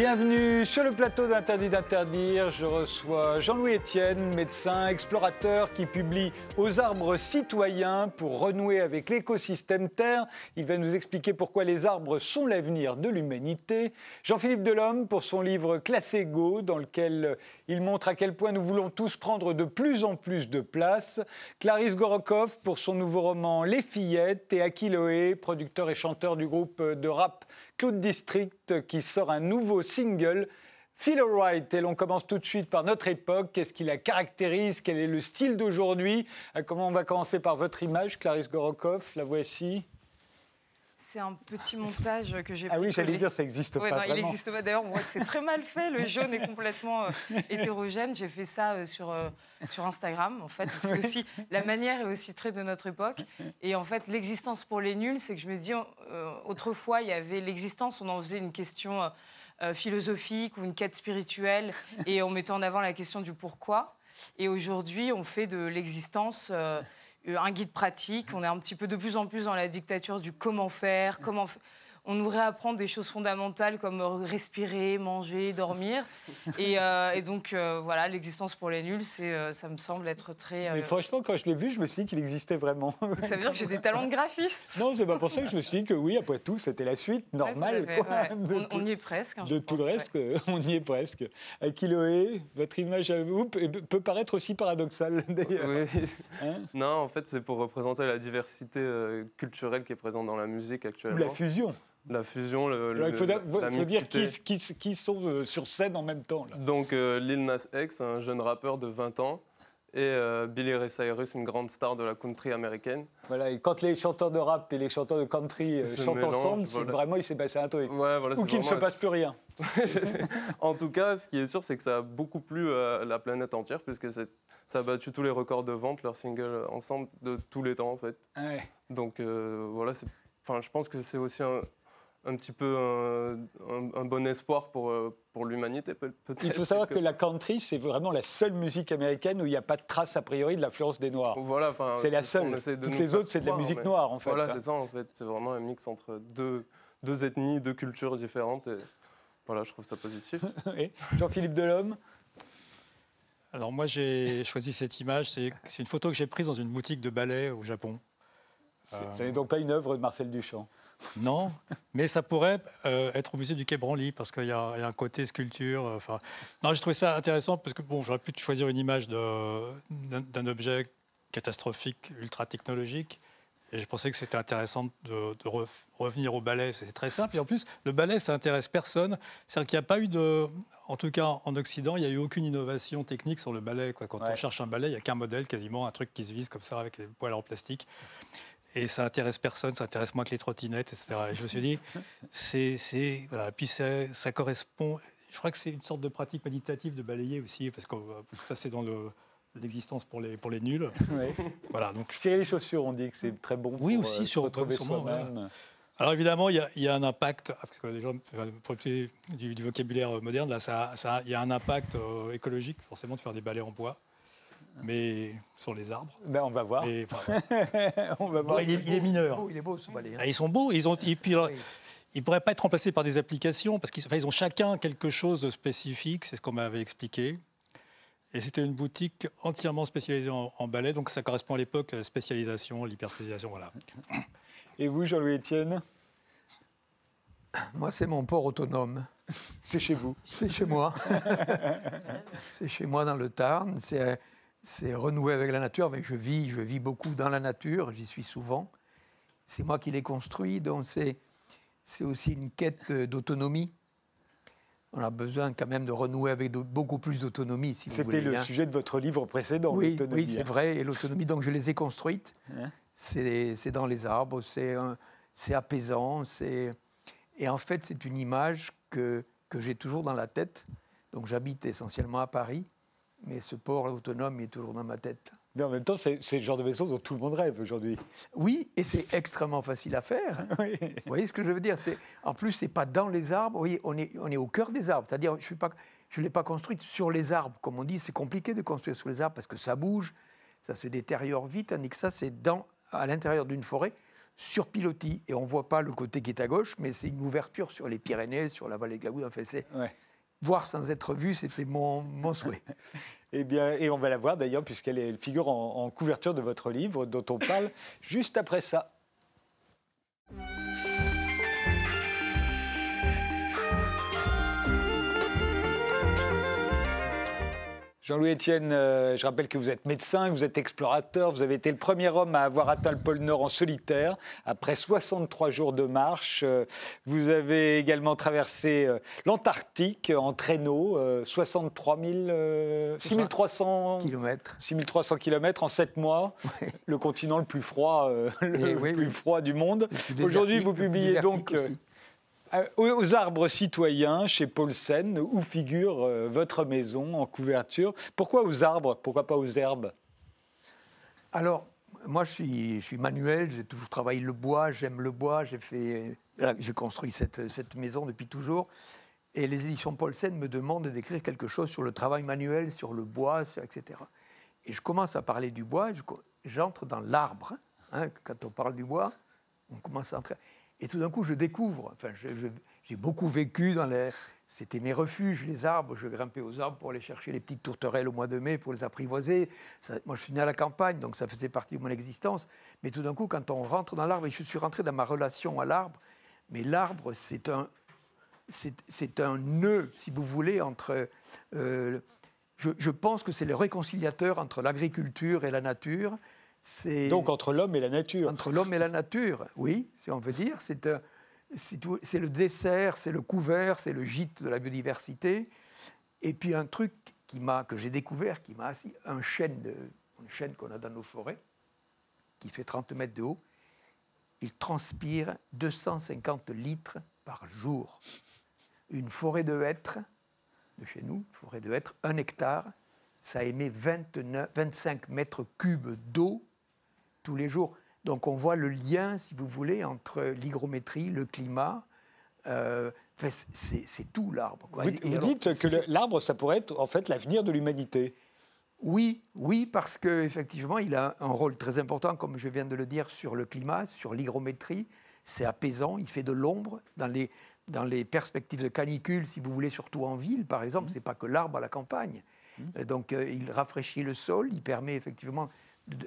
Bienvenue sur le plateau d'Interdit d'interdire. Je reçois Jean-Louis Etienne, médecin, explorateur qui publie Aux arbres citoyens pour renouer avec l'écosystème Terre. Il va nous expliquer pourquoi les arbres sont l'avenir de l'humanité. Jean-Philippe Delhomme pour son livre Classé Go, dans lequel il montre à quel point nous voulons tous prendre de plus en plus de place. Clarisse Gorokov pour son nouveau roman Les Fillettes et Akiloé, producteur et chanteur du groupe de rap Claude District qui sort un nouveau single. Feel Alright, et l'on commence tout de suite par notre époque. Qu'est-ce qui la caractérise? Quel est le style d'aujourd'hui? Euh, Comment on va commencer par votre image, Clarisse Gorokov La voici. C'est un petit montage que j'ai Ah oui, j'allais dire, ça n'existe Ouais, pas non, il n'existe pas. D'ailleurs, on voit que c'est très mal fait. Le jaune est complètement euh, hétérogène. J'ai fait ça euh, sur, euh, sur Instagram, en fait. Parce que aussi, la manière est aussi très de notre époque. Et en fait, l'existence pour les nuls, c'est que je me dis, autrefois, il y avait l'existence, on en faisait une question philosophique ou une quête spirituelle, et on mettait en avant la question du pourquoi. Et aujourd'hui, on fait de l'existence un guide pratique. On est un petit peu de plus en plus dans la dictature du comment faire, comment. On nous réapprend des choses fondamentales comme euh, respirer, manger, dormir. Et, euh, et donc, euh, voilà, l'existence pour les nuls, c'est, euh, ça me semble être très. euh, Mais franchement, quand je l'ai vu, je me suis dit qu'il existait vraiment. Ça veut dire que j'ai des talents de graphiste. non, c'est pas pour ça que je me suis dit que oui, après tout, c'était la suite normale Ouais, quoi, fait- ouais. de, On, tout, on y est presque. hein, de tout le reste. On y est presque. Akiloé, votre image à vous peut, paraître aussi paradoxale d'ailleurs. Oui. Hein non, en fait, c'est pour représenter la diversité euh, culturelle qui est présente dans la musique actuellement. la fusion. La fusion, le, Alors, il faut, la dire qui, qui- qui sont euh, sur scène en même temps. Là. Donc, euh, Lil Nas X, un jeune rappeur de 20 ans, et euh, Billy Ray Cyrus, une grande star de la country américaine. Voilà, et quand les chanteurs de rap et les chanteurs de country euh, chantent ensemble, voilà. vraiment il s'est passé un truc. Ouais, voilà, Ou qu'il ne se passe plus rien. en tout cas, ce qui est sûr, c'est que ça a beaucoup plu à la planète entière, puisque c'est- ça a battu tous les records de vente, leurs singles ensemble, de tous les temps, en fait. Ouais. Donc euh, voilà, enfin, je pense que c'est aussi un, un petit peu un, un- un bon espoir pour, euh, pour l'humanité, peut- peut-être. Il faut savoir que la country, c'est vraiment la seule musique américaine où il n'y a pas de trace a priori de l'influence des Noirs. Voilà, C'est la seule. Toutes les autres, c'est de la musique mais- noire en fait. Voilà, hein. c'est ça en fait. C'est vraiment un mix entre deux, deux ethnies, deux cultures différentes. Et voilà, je trouve ça positif. Jean-Philippe Delhomme. Alors moi j'ai choisi cette image, c'est c'est une photo que j'ai prise dans une boutique de ballet au Japon. Euh, Ce n'est donc pas une œuvre de Marcel Duchamp. Non, mais ça pourrait euh, être au musée du Quai Branly parce qu'il y, a il y a un côté sculpture. euh, non, j'ai trouvé ça intéressant parce que bon, j'aurais pu choisir une image d'un d'un objet catastrophique, ultra technologique. Et je pensais que c'était intéressant de, de re- revenir au ballet. C'est très simple. Et en plus, le ballet, ça intéresse personne. C'est-à-dire qu'il n'y a pas eu de. En tout cas, en Occident, il n'y a eu aucune innovation technique sur le ballet. Quoi. Quand Ouais. on cherche un ballet, il n'y a qu'un modèle, quasiment, un truc qui se vise comme ça avec des poils en plastique. Et ça intéresse personne, ça intéresse moins que les trottinettes, etc. Et je me suis dit, c'est, c'est voilà. Puis ça, ça correspond. Je crois que c'est une sorte de pratique méditative de balayer aussi, parce que euh, ça c'est dans le, l'existence pour les pour les nuls. Oui. Voilà. Donc Cirer les chaussures, on dit que c'est très bon Oui, pour aussi, euh, sur- retrouver soi-même. Alors évidemment, il y, a- il y a un impact, parce que les gens, pour utiliser du, du vocabulaire euh, moderne, là, ça, ça- il y a un impact euh, écologique, forcément, de faire des balais en bois, mais sur les arbres. Ben, on va voir. Et, enfin, voilà. on va Bon, voir. il, est, il est mineur. Oh, il est beau ce balai. hein. Ah, Ils sont beaux, ils ont, et puis alors, Oui. ils ne pourraient pas être remplacés par des applications, parce qu'ils enfin, ils ont chacun quelque chose de spécifique, c'est ce qu'on m'avait expliqué. Et c'était une boutique entièrement spécialisée en, en ballet, donc ça correspond à l'époque à la spécialisation, l'hyperspécialisation, voilà. Et vous, Jean-Louis Etienne, Moi, c'est mon port autonome. c'est chez vous. C'est chez moi. c'est chez moi dans le Tarn. C'est, c'est renouer avec la nature. Mais je vis, je vis beaucoup dans la nature. J'y suis souvent. C'est moi qui l'ai construit. Donc c'est, c'est aussi une quête d'autonomie. On a besoin quand même de renouer avec de- beaucoup plus d'autonomie, si vous C'était le hein. sujet de votre livre précédent. Oui, l'autonomie, oui c'est hein. vrai. Et l'autonomie, donc je les ai construites. Hein c'est c'est dans les arbres, c'est un- c'est apaisant. c'est- Et en fait, c'est une image que, que j'ai toujours dans la tête. Donc j'habite essentiellement à Paris, mais ce port autonome est toujours dans ma tête. Mais en même temps, c'est le genre de maison dont tout le monde rêve aujourd'hui. Oui, et c'est extrêmement facile à faire. hein. Oui. Vous voyez ce que je veux dire C'est En plus, c'est pas dans les arbres. Vous voyez, on est, on est au cœur des arbres. C'est-à-dire, je ne l'ai pas construite sur les arbres. Comme on dit, c'est compliqué de construire sur les arbres parce que ça bouge, ça se détériore vite. Tandis que ça, c'est à l'intérieur d'une forêt, sur pilotis. Et on ne voit pas le côté qui est à gauche, mais c'est une ouverture sur les Pyrénées, sur la vallée de la Goutte. Enfin, c'est voir sans être vu, c'était mon, souhait. Eh bien, et on va la voir d'ailleurs, puisqu'elle figure en couverture de votre livre, dont on parle juste après ça. Jean-Louis Etienne, euh, je rappelle que vous êtes médecin, vous êtes explorateur, vous avez été le premier homme à avoir atteint le pôle Nord en solitaire après 63 jours de marche. Euh, vous avez également traversé euh, l'Antarctique en traîneau, 63 000, 6300 km. 6300 km en 7 mois, le continent le plus froid, le plus froid du monde. Aujourd'hui, vous publiez donc aux arbres citoyens chez Paulsen, où figure euh, votre maison en couverture? Pourquoi aux arbres? Pourquoi pas aux herbes? Alors, moi, je suis, manuel, j'ai toujours travaillé le bois, j'aime le bois, j'ai fait, j'ai construit cette, cette, maison depuis toujours. Et les éditions Paulsen me demandent d'écrire quelque chose sur le travail manuel, sur le bois, etc. Et je commence à parler du bois, j'entre dans l'arbre. Hein, quand on parle du bois, on commence à entrer. Et tout d'un coup, je découvre, enfin, j'ai beaucoup vécu dans les... C'était mes refuges, les arbres. Je grimpais aux arbres pour aller chercher les petites tourterelles au mois de mai, pour les apprivoiser. moi, je suis né à la campagne, donc ça faisait partie de mon existence. Mais tout d'un coup, quand on rentre dans l'arbre, et je suis rentré dans ma relation à l'arbre, mais l'arbre, c'est un, c'est un nœud, si vous voulez, entre... Euh, je, je, pense que c'est le réconciliateur entre l'agriculture et la nature. Donc entre l'homme et la nature. Entre l'homme et la nature, oui, si on veut dire. C'est euh, le dessert, c'est le couvert, c'est le gîte de la biodiversité. Et puis un truc qui que j'ai découvert, qui m'a assis, un chêne, de, une chêne qu'on a dans nos forêts, qui fait 30 mètres de haut, il transpire 250 litres par jour. Une forêt de hêtres, de chez nous, forêt de hêtres, un hectare, ça émet 29, 25 mètres cubes d'eau tous les jours. Donc on voit le lien, si vous voulez, entre l'hygrométrie, le climat. Euh, c'est tout l'arbre. Vous, dites que l'arbre, ça pourrait être en fait l'avenir de l'humanité. Oui, oui, parce qu'effectivement, il a un rôle très important, comme je viens de le dire, sur le climat, sur l'hygrométrie. C'est apaisant, il fait de l'ombre. Dans les, dans les perspectives de canicule, si vous voulez, surtout en ville, par exemple, mmh. ce n'est pas que l'arbre à la campagne. Mmh. Donc euh, il rafraîchit le sol, il permet effectivement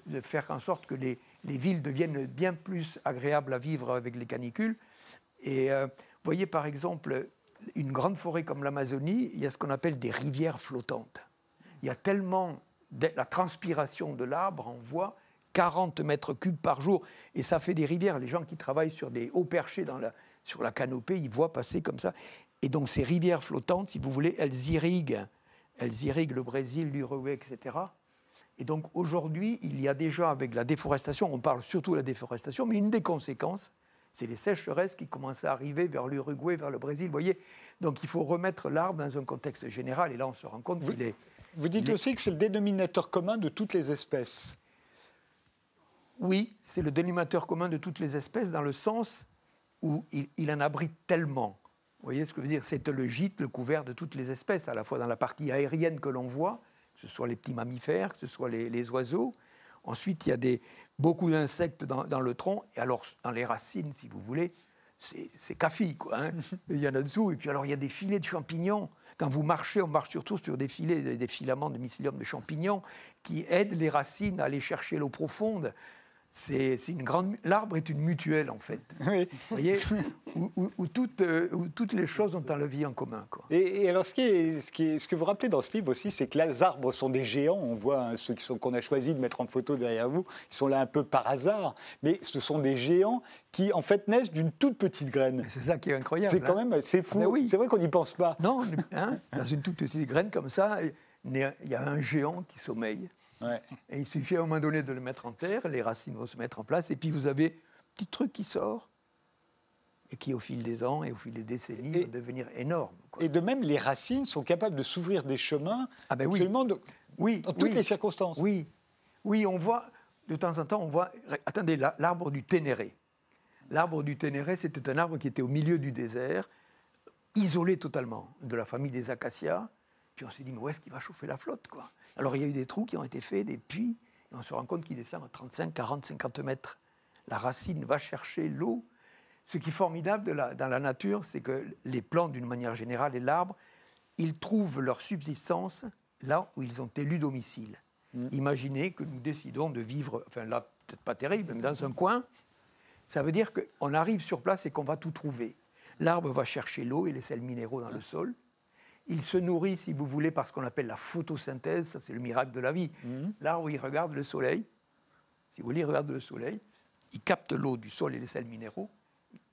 de, faire en sorte que les, villes deviennent bien plus agréables à vivre avec les canicules. Et euh, voyez par exemple, une grande forêt comme l'Amazonie, il y a ce qu'on appelle des rivières flottantes. Il y a tellement de, la transpiration de l'arbre, on voit 40 mètres cubes par jour, et ça fait des rivières. Les gens qui travaillent sur des hauts perchés dans la, sur la canopée, ils voient passer comme ça. Et donc ces rivières flottantes, si vous voulez, elles irriguent, elles irriguent le Brésil, l'Uruguay, etc. Et donc aujourd'hui, il y a déjà avec la déforestation, on parle surtout de la déforestation, mais une des conséquences, c'est les sécheresses qui commencent à arriver vers l'Uruguay, vers le Brésil. Vous voyez Donc il faut remettre l'arbre dans un contexte général, et là on se rend compte qu'il est... Vous dites aussi que c'est le dénominateur commun de toutes les espèces. Oui, c'est le dénominateur commun de toutes les espèces dans le sens où il, il en abrite tellement. Vous voyez ce que je veux dire? C'est le gîte, le couvert de toutes les espèces, à la fois dans la partie aérienne que l'on voit, que ce soit les petits mammifères, que ce soit les, oiseaux. Ensuite, il y a des, beaucoup d'insectes dans, le tronc. Et alors, dans les racines, si vous voulez, c'est café, quoi. Hein. il y en a dessous. Et puis, alors, il y a des filets de champignons. Quand vous marchez, on marche surtout sur des filets, des filaments de mycélium de champignons qui aident les racines à aller chercher l'eau profonde c'est une grande. L'arbre est une mutuelle en fait. Vous voyez, où, toutes, euh, où, toutes, les choses ont un levier en commun. Quoi. Et, alors, ce, qui est, ce, qui est, ce, que vous rappelez dans ce livre aussi, c'est que les arbres sont des géants. On voit hein, ceux qu'on a choisi de mettre en photo derrière vous, ils sont là un peu par hasard, mais ce sont des géants qui en fait naissent d'une toute petite graine. C'est ça qui est incroyable. C'est quand hein. même, c'est fou. Ah ben oui. C'est vrai qu'on n'y pense pas. Non, hein, dans une toute petite graine comme ça, il y a un géant qui sommeille. Et il suffit à un moment donné de le mettre en terre, les racines vont se mettre en place, et puis vous avez un petit truc qui sort, et qui au fil des ans et au fil des décennies va devenir énorme. Et de même, les racines sont capables de s'ouvrir des chemins ah ben absolument oui. dans toutes les circonstances. Oui, oui, on voit, de temps en temps, on voit, attendez, l'arbre du Ténéré. L'arbre du Ténéré, c'était un arbre qui était au milieu du désert, isolé totalement de la famille des acacias, puis on s'est dit, mais où est-ce qu'il va chauffer la flotte quoi? Alors il y a eu des trous qui ont été faits, des puits, et on se rend compte qu'il descend à 35, 40, 50 mètres. la racine va chercher l'eau. Ce qui est formidable dans la nature, c'est que les plantes, d'une manière générale, et l'arbre, ils trouvent leur subsistance là où ils ont élu domicile. Mm. Imaginez que nous décidons de vivre, enfin là, peut-être pas terrible, mais dans un coin, ça veut dire qu'on arrive sur place et qu'on va tout trouver. L'arbre va chercher l'eau et les sels minéraux dans le sol. Il se nourrit, si vous voulez, par ce qu'on appelle la photosynthèse, ça c'est le miracle de la vie. Mm. L'arbre, il regarde le soleil, si vous voulez, il regarde le soleil, il capte l'eau du sol et les sels minéraux,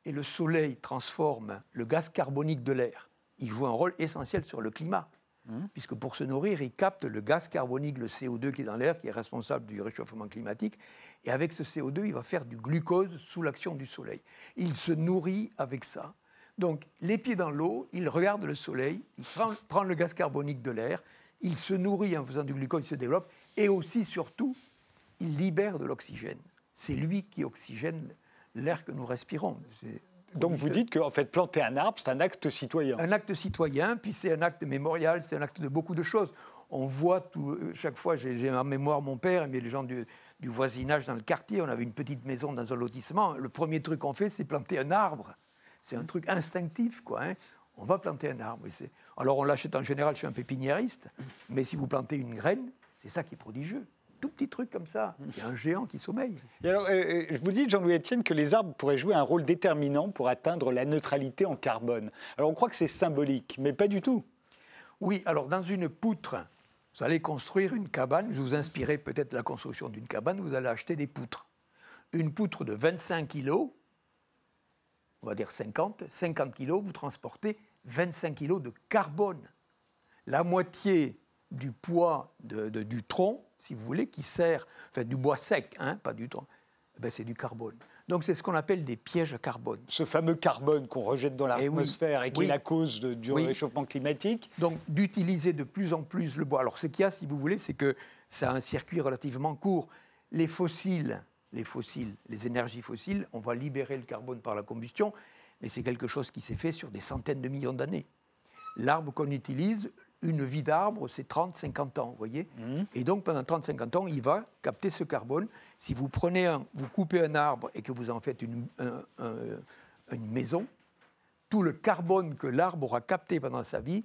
et le soleil transforme le gaz carbonique de l'air. Il joue un rôle essentiel sur le climat. Mmh. puisque pour se nourrir, il capte le gaz carbonique, le CO2 qui est dans l'air, qui est responsable du réchauffement climatique. Et avec ce CO2, il va faire du glucose sous l'action du soleil. Il se nourrit avec ça. Donc, les pieds dans l'eau, il regarde le soleil, il prend, le gaz carbonique de l'air, il se nourrit en faisant du glucose, il se développe, et aussi, surtout, il libère de l'oxygène. C'est lui qui oxygène l'air que nous respirons. Donc vous dites qu'en fait, planter un arbre, c'est un acte citoyen. Un acte citoyen, puis c'est un acte mémorial, c'est un acte de beaucoup de choses. On voit tout, euh, chaque fois, j'ai en mémoire mon père, mais les gens du, voisinage dans le quartier, on avait une petite maison dans un lotissement. Le premier truc qu'on fait, c'est planter un arbre. C'est un truc instinctif, quoi. Hein. On va planter un arbre. Alors on l'achète en général chez un pépiniériste, mais si vous plantez une graine, c'est ça qui est prodigieux tout petit truc comme ça. Il y a un géant qui sommeille. Et alors, euh, euh, je vous dis, Jean-Louis Etienne, que les arbres pourraient jouer un rôle déterminant pour atteindre la neutralité en carbone. Alors, on croit que c'est symbolique, mais pas du tout. Oui, alors dans une poutre, vous allez construire une cabane. Je vous inspirerai peut-être la construction d'une cabane. Vous allez acheter des poutres. Une poutre de 25 kilos, on va dire 50, 50 kilos, vous transportez 25 kilos de carbone. La moitié du poids du tronc si vous voulez, qui sert, enfin du bois sec, hein, pas du tronc, eh ben, c'est du carbone. Donc c'est ce qu'on appelle des pièges à carbone. Ce fameux carbone qu'on rejette dans eh l'atmosphère et, qui est la cause du réchauffement climatique. Donc d'utiliser de plus en plus le bois. Alors ce qu'il y a, si vous voulez, c'est que ça a un circuit relativement court. Les fossiles, les fossiles, les énergies fossiles, on va libérer le carbone par la combustion, mais c'est quelque chose qui s'est fait sur des centaines de millions d'années. L'arbre qu'on utilise, une vie d'arbre, c'est 30-50 ans, vous voyez mmh. Et donc, pendant 30-50 ans, il va capter ce carbone. Si vous prenez un, vous coupez un arbre et que vous en faites une, une maison, tout le carbone que l'arbre aura capté pendant sa vie,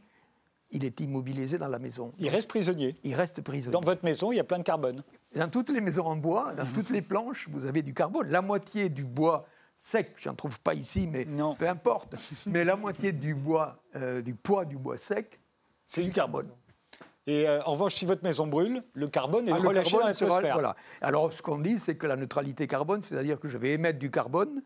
il est immobilisé dans la maison. Il reste prisonnier. Il reste prisonnier. Dans votre maison, il y a plein de carbone. Dans toutes les maisons en bois, dans toutes les planches, vous avez du carbone. La moitié du bois sec, j'en trouve pas ici, mais peu importe. mais la moitié du bois, euh, du poids du bois sec, c'est du carbone. Et euh, en revanche, si votre maison brûle, le carbone est ah, relâché dans l'atmosphère. Voilà. Alors, ce qu'on dit, c'est que la neutralité carbone, c'est-à-dire que je vais émettre du carbone,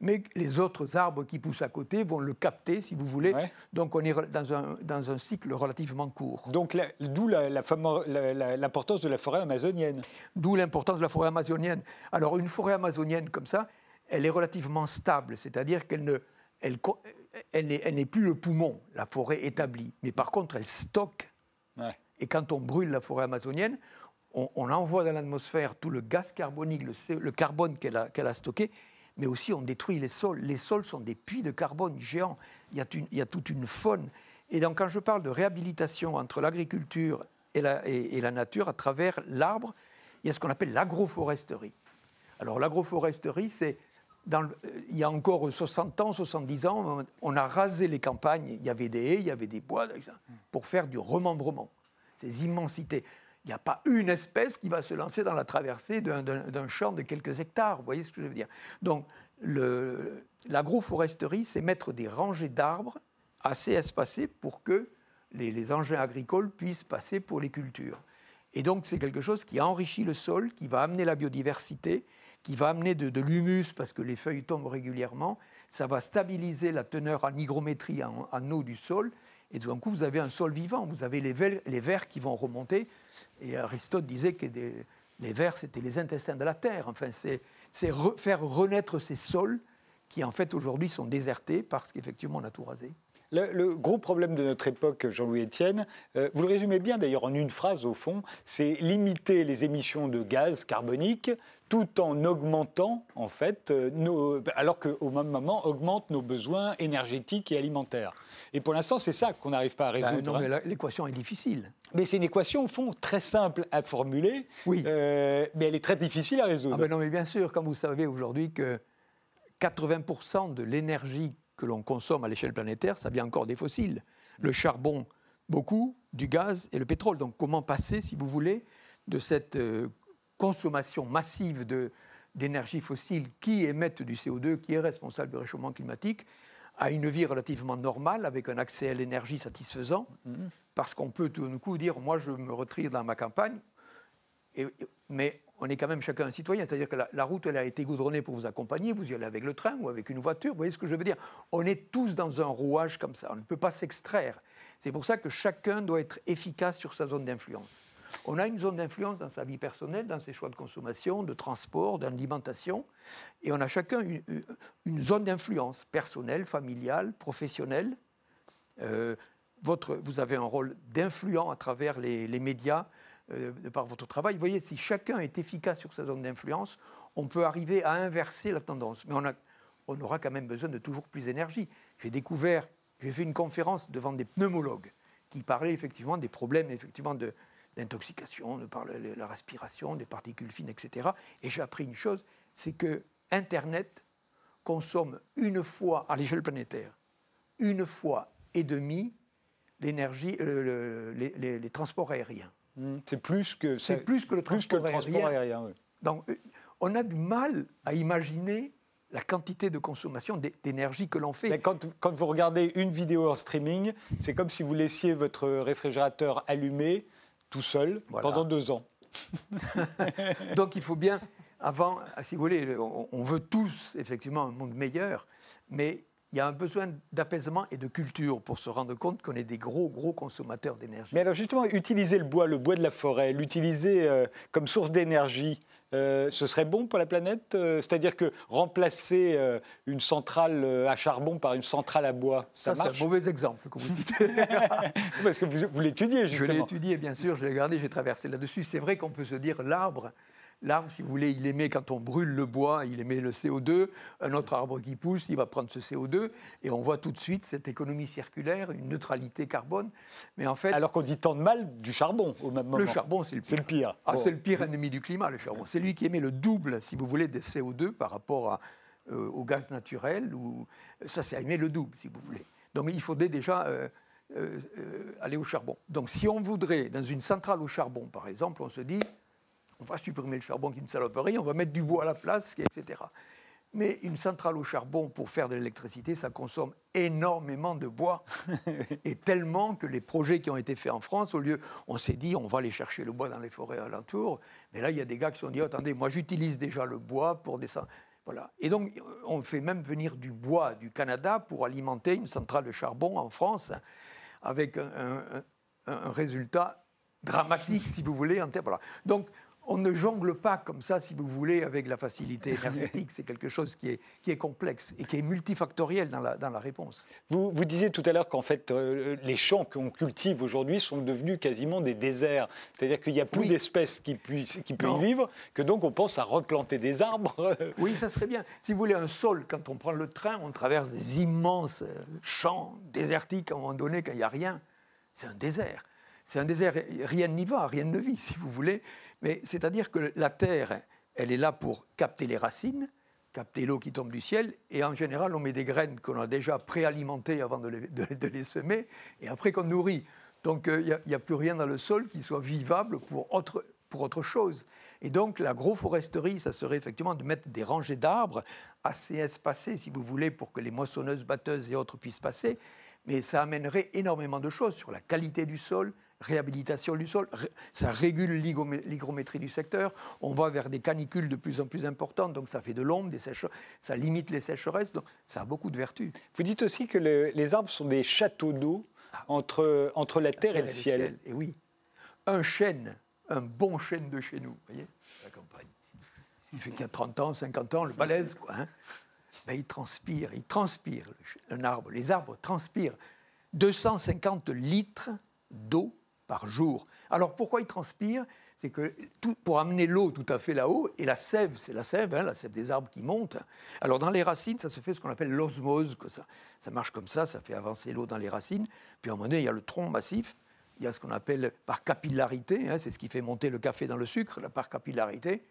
mais les autres arbres qui poussent à côté vont le capter, si vous voulez. Donc, on est dans un, dans un cycle relativement court. Donc, d'où l'importance de la forêt amazonienne. D'où l'importance de la forêt amazonienne. Alors, une forêt amazonienne comme ça, elle est relativement stable, c'est-à-dire qu'elle ne, elle, elle n'est plus le poumon, la forêt établie. Mais par contre, elle stocke. Et quand on brûle la forêt amazonienne, on, envoie dans l'atmosphère tout le gaz carbonique, le, carbone qu'elle a, stocké, mais aussi on détruit les sols. Les sols sont des puits de carbone géants. Il y a, toute une faune. Et donc, quand je parle de réhabilitation entre l'agriculture et la, et la nature à travers l'arbre, il y a ce qu'on appelle l'agroforesterie. Alors, l'agroforesterie, c'est il y a encore 60 ans, 70 ans, on a rasé les campagnes. Il y avait des haies, il y avait des bois, pour faire du remembrement. Ces immensités. Il n'y a pas une espèce qui va se lancer dans la traversée d'un champ de quelques hectares. Vous voyez ce que je veux dire Donc, l'agroforesterie, c'est mettre des rangées d'arbres assez espacées pour que les, engins agricoles puissent passer pour les cultures. Et donc, c'est quelque chose qui enrichit le sol, qui va amener la biodiversité qui va amener de, l'humus parce que les feuilles tombent régulièrement. Ça va stabiliser la teneur en hygrométrie, en, eau du sol. Et tout d'un coup, vous avez un sol vivant. Vous avez les vers, qui vont remonter. Et Aristote disait que les vers, c'était les intestins de la terre. Enfin, c'est faire renaître ces sols qui, en fait, aujourd'hui sont désertés parce qu'effectivement, on a tout rasé. Le, gros problème de notre époque, Jean-Louis Etienne, euh, vous le résumez bien d'ailleurs en une phrase au fond, c'est limiter les émissions de gaz carbonique tout en augmentant, en fait, euh, nos, alors qu'au même moment, augmente nos besoins énergétiques et alimentaires. Et pour l'instant, c'est ça qu'on n'arrive pas à ben résoudre. non, mais l'équation est difficile. Mais c'est une équation, au fond, très simple à formuler, oui. Euh, mais elle est très difficile à résoudre. Ah ben non, mais bien sûr, comme vous savez aujourd'hui que 80% de l'énergie que l'on consomme à l'échelle planétaire, ça vient encore des fossiles. Le charbon, beaucoup, du gaz et le pétrole. Donc comment passer, si vous voulez, de cette euh, consommation massive d'énergie fossile qui émettent du CO2, qui est responsable du réchauffement climatique, à une vie relativement normale, avec un accès à l'énergie satisfaisant, mm-hmm. parce qu'on peut tout d'un coup dire, moi je me retire dans ma campagne, mais on est quand même chacun un citoyen. C'est-à-dire que la, route, elle a été goudronnée pour vous accompagner, vous y allez avec le train ou avec une voiture, vous voyez ce que je veux dire? On est tous dans un rouage comme ça, on ne peut pas s'extraire. C'est pour ça que chacun doit être efficace sur sa zone d'influence. On a une zone d'influence dans sa vie personnelle, dans ses choix de consommation, de transport, d'alimentation, et on a chacun une, zone d'influence personnelle, familiale, professionnelle. Euh, votre, vous avez un rôle d'influent à travers les, les médias, euh, par votre travail. Vous voyez, si chacun est efficace sur sa zone d'influence, on peut arriver à inverser la tendance. Mais on, aura quand même besoin de toujours plus d'énergie. J'ai découvert, j'ai fait une conférence devant des pneumologues qui parlaient effectivement des problèmes effectivement de, d'intoxication, de par la respiration, des particules fines, etc. Et j'ai appris une chose, c'est que Internet consomme une fois à l'échelle planétaire, une fois et demie euh, les, transports aériens. Hmm. C'est plus que c'est plus que le transport, aérien. Donc, euh, on a du mal à imaginer la quantité de consommation d'énergie que l'on fait. quand, quand, vous regardez une vidéo en streaming, c'est comme si vous laissiez votre réfrigérateur allumé tout seul pendant deux ans. Donc il faut bien, avant, si vous voulez, on veut tous effectivement un monde meilleur, mais il y a un besoin d'apaisement et de culture pour se rendre compte qu'on est des gros, gros consommateurs d'énergie. Mais alors justement, utiliser le bois, le bois de la forêt, l'utiliser euh, comme source d'énergie, euh, ce serait bon pour la planète euh, C'est-à-dire que remplacer une centrale à charbon par une centrale à bois, ça, marche C'est un mauvais exemple que vous citez. Parce que vous, vous l'étudiez, justement. Je l'ai étudié, bien sûr, je l'ai regardé, j'ai traversé là-dessus. C'est vrai qu'on peut se dire l'arbre L'arbre, si vous voulez, il émet, quand on brûle le bois, il émet le CO2. Un autre arbre qui pousse, il va prendre ce CO2. Et on voit tout de suite cette économie circulaire, une neutralité carbone. Mais en fait. Alors qu'on dit tant de mal du charbon au même moment. Le charbon, c'est le pire. C'est le pire. Ah, c'est le pire ennemi du climat, le charbon. C'est lui qui émet le double, si vous voulez, des CO2 par rapport euh, au gaz naturel. Ou... Ça, c'est émet le double, si vous voulez. Donc il faudrait déjà. Euh, euh, aller au charbon. Donc si on voudrait, dans une centrale au charbon par exemple, on se dit, on va supprimer le charbon qui est une saloperie, on va mettre du bois à la place, etc. Mais une centrale au charbon pour faire de l'électricité, ça consomme énormément de bois. et tellement que les projets qui ont été faits en France, au lieu, on s'est dit, on va aller chercher le bois dans les forêts alentours. Mais là, il y a des gars qui se sont dit, attendez, moi j'utilise déjà le bois pour des... Voilà. Et donc, on fait même venir du bois du Canada pour alimenter une centrale de charbon en France, avec un, résultat dramatique, si vous voulez. En voilà. Donc, on ne jongle pas comme ça, si vous voulez, avec la facilité énergétique. C'est quelque chose qui est, qui est, complexe et qui est multifactoriel dans la, dans la réponse. Vous, vous, disiez tout à l'heure qu'en fait, euh, les champs qu'on cultive aujourd'hui sont devenus quasiment des déserts. C'est-à-dire qu'il n'y a plus d'espèces qui, puissent, qui peuvent y vivre, que donc on pense à replanter des arbres. oui, ça serait bien. Si vous voulez, un sol, quand on prend le train, on traverse des immenses euh, champs désertiques à un moment donné, quand il n'y a rien. C'est un désert. C'est un désert, rien n'y va, rien ne vit, si vous voulez. Mais c'est-à-dire que la terre, elle est là pour capter les racines, capter l'eau qui tombe du ciel, et en général, on met des graines qu'on a déjà préalimentées avant de les, semer, et après qu'on nourrit. Donc euh, il n'y a, plus rien dans le sol qui soit vivable pour autre, pour autre chose. Et donc l'agroforesterie, ça serait effectivement de mettre des rangées d'arbres assez espacées, si vous voulez, pour que les moissonneuses, batteuses et autres puissent passer. Mais ça amènerait énormément de choses sur la qualité du sol, réhabilitation du sol, ça régule l'hygrométrie du secteur, on va vers des canicules de plus en plus importantes, donc ça fait de l'ombre, des ça limite les sécheresses, donc ça a beaucoup de vertus. Vous dites aussi que les arbres sont des châteaux d'eau ah. entre, entre la, terre, et, le, ciel. Et oui, un chêne, un bon chêne de chez nous, vous voyez, la campagne. Il fait qu'il y a 30 ans, 50 ans, le balèze, quoi. Hein ben, il transpire, il transpire, un arbre. Les arbres transpirent 250 litres d'eau par jour. Alors pourquoi ils transpirent C'est que tout, pour amener l'eau tout à fait là-haut, et la sève, c'est la sève, hein, la sève des arbres qui montent. Alors dans les racines, ça se fait ce qu'on appelle l'osmose, que ça, ça marche comme ça, ça fait avancer l'eau dans les racines. Puis à un moment donné, il y a le tronc massif, il y a ce qu'on appelle par capillarité, hein, c'est ce qui fait monter le café dans le sucre, la par capillarité.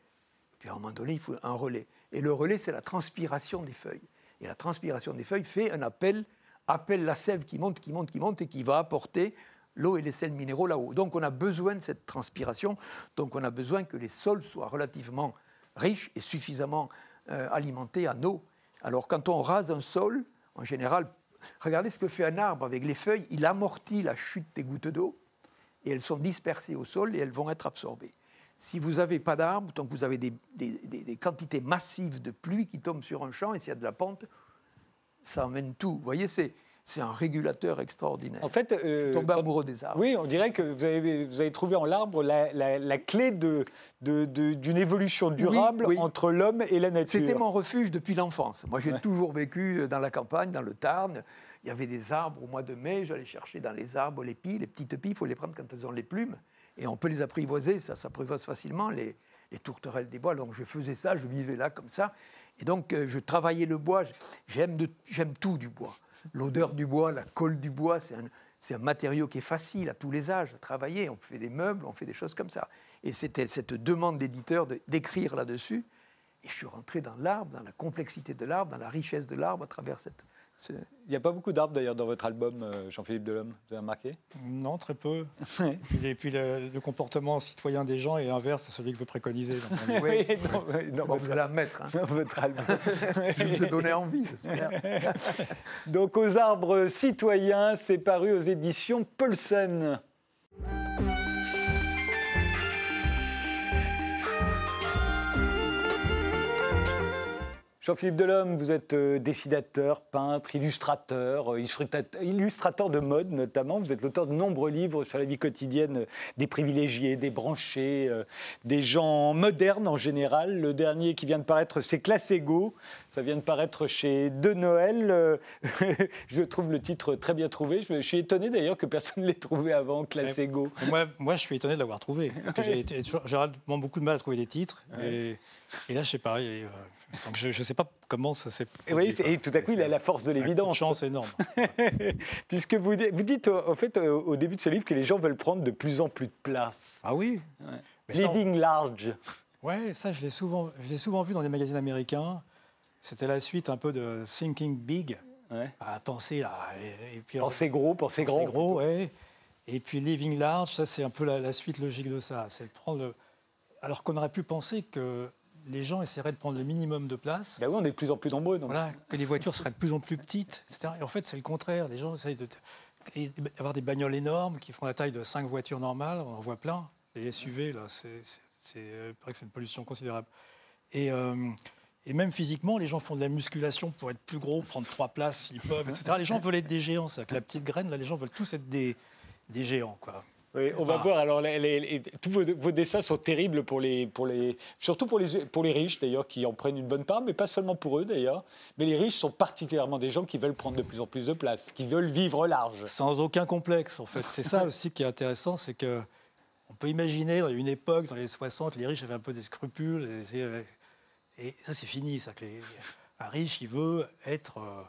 Puis à un moment donné, il faut un relais. Et le relais, c'est la transpiration des feuilles. Et la transpiration des feuilles fait un appel, appelle la sève qui monte, qui monte, qui monte, et qui va apporter l'eau et les sels minéraux là-haut. Donc on a besoin de cette transpiration, donc on a besoin que les sols soient relativement riches et suffisamment euh, alimentés en eau. Alors quand on rase un sol, en général, regardez ce que fait un arbre avec les feuilles, il amortit la chute des gouttes d'eau et elles sont dispersées au sol et elles vont être absorbées. Si vous n'avez pas d'arbre, donc vous avez des, des, des, quantités massives de pluie qui tombent sur un champ et s'il y a de la pente, ça emmène tout. Vous voyez, c'est, c'est un régulateur extraordinaire. En fait, euh, tomber amoureux des arbres. Oui, on dirait que vous avez, vous avez trouvé en l'arbre la, la, la clé de, de, de, d'une évolution durable Oui, oui. entre l'homme et la nature. C'était mon refuge depuis l'enfance. Moi, j'ai toujours vécu dans la campagne, dans le Tarn. Il y avait des arbres au mois de mai. J'allais chercher dans les arbres les pies. Les petites pies, il faut les prendre quand elles ont les plumes. Et on peut les apprivoiser, ça s'apprivoise facilement, les, les tourterelles des bois. Donc je faisais ça, je vivais là comme ça. Et donc euh, je travaillais le bois. J'aime, tout du bois. L'odeur du bois, la colle du bois, c'est un, matériau qui est facile à tous les âges à travailler. On fait des meubles, on fait des choses comme ça. Et c'était cette demande d'éditeur d'écrire là-dessus. Et je suis rentré dans l'arbre, dans la complexité de l'arbre, dans la richesse de l'arbre à travers cette. Il n'y a pas beaucoup d'arbres d'ailleurs dans votre album, euh, Jean-Philippe Delhomme. Vous avez remarqué? Non, très peu. et puis, et puis le, le comportement citoyen des gens est inverse à celui que vous préconisez. Donc Oui. non, oui, dans Bon, votre, vous allez en mettre. hein. dans votre album. Je vous ai donné envie, j'espère. Donc, aux arbres citoyens, c'est paru aux éditions Paulsen. Jean-Philippe Delhomme, vous êtes euh, dessinateur, peintre, illustrateur, euh, illustrateur de mode notamment. Vous êtes l'auteur de nombreux livres sur la vie quotidienne euh, des privilégiés, des branchés, des gens modernes en général. Le dernier qui vient de paraître, c'est Classe Ego. Ça vient de paraître chez De Noël. Je trouve le titre très bien trouvé. Je suis étonné d'ailleurs que personne ne l'ait trouvé avant, Classe Mais- Ego. Moi, moi, je suis étonné de l'avoir trouvé. Parce que j'ai toujours- j'ai généralement beaucoup de mal à trouver des titres. Et, et là, je sais pas. et, euh, donc je ne sais pas comment ça s'est. Oui, et tout à coup, il a la force de Une l'évidence. chance énorme. Puisque vous, dites- vous dites en fait euh, au début de ce livre que les gens veulent prendre de plus en plus de place. Ah oui Mais ça, on- Living large. Ouais, ça, je l'ai souvent, je souvent vu dans des magazines américains. C'était la suite un peu de Thinking Big, Ouais. à penser là. Et, et puis, Pensez gros, pensez grand. C'est gros, ouais. Et puis Living Large, ça c'est un peu la, la suite logique de ça. C'est de prendre le... Alors qu'on aurait pu penser que les gens essaieraient de prendre le minimum de place, Ben oui, on est de plus en plus nombreux. donc. voilà, que les voitures seraient de plus en plus petites, etc. Et en fait, c'est le contraire. Les gens essayent de- d'avoir des bagnoles énormes qui font la taille de cinq voitures normales. On en voit plein. Les SUV, là, c'est, c'est, une pollution considérable. Et, euh, et même physiquement, les gens font de la musculation pour être plus gros, prendre trois places s'ils peuvent, etc. Les gens veulent être des géants. C'est-à-dire que la petite graine, là, les gens veulent tous être des, des géants, quoi. Oui, on va Ah. voir. Alors, les- les- les- tous vos, vos dessins sont terribles pour les, pour les, surtout pour les, pour les riches d'ailleurs, qui en prennent une bonne part, mais pas seulement pour eux d'ailleurs. Mais les riches sont particulièrement des gens qui veulent prendre de plus en plus de place, qui veulent vivre large. Sans aucun complexe, en fait. C'est ça aussi qui est intéressant, c'est que on peut imaginer, dans une époque, dans les 60, les riches avaient un peu des scrupules. Et, ça, c'est fini. Ça, que les- un riche, il veut être euh,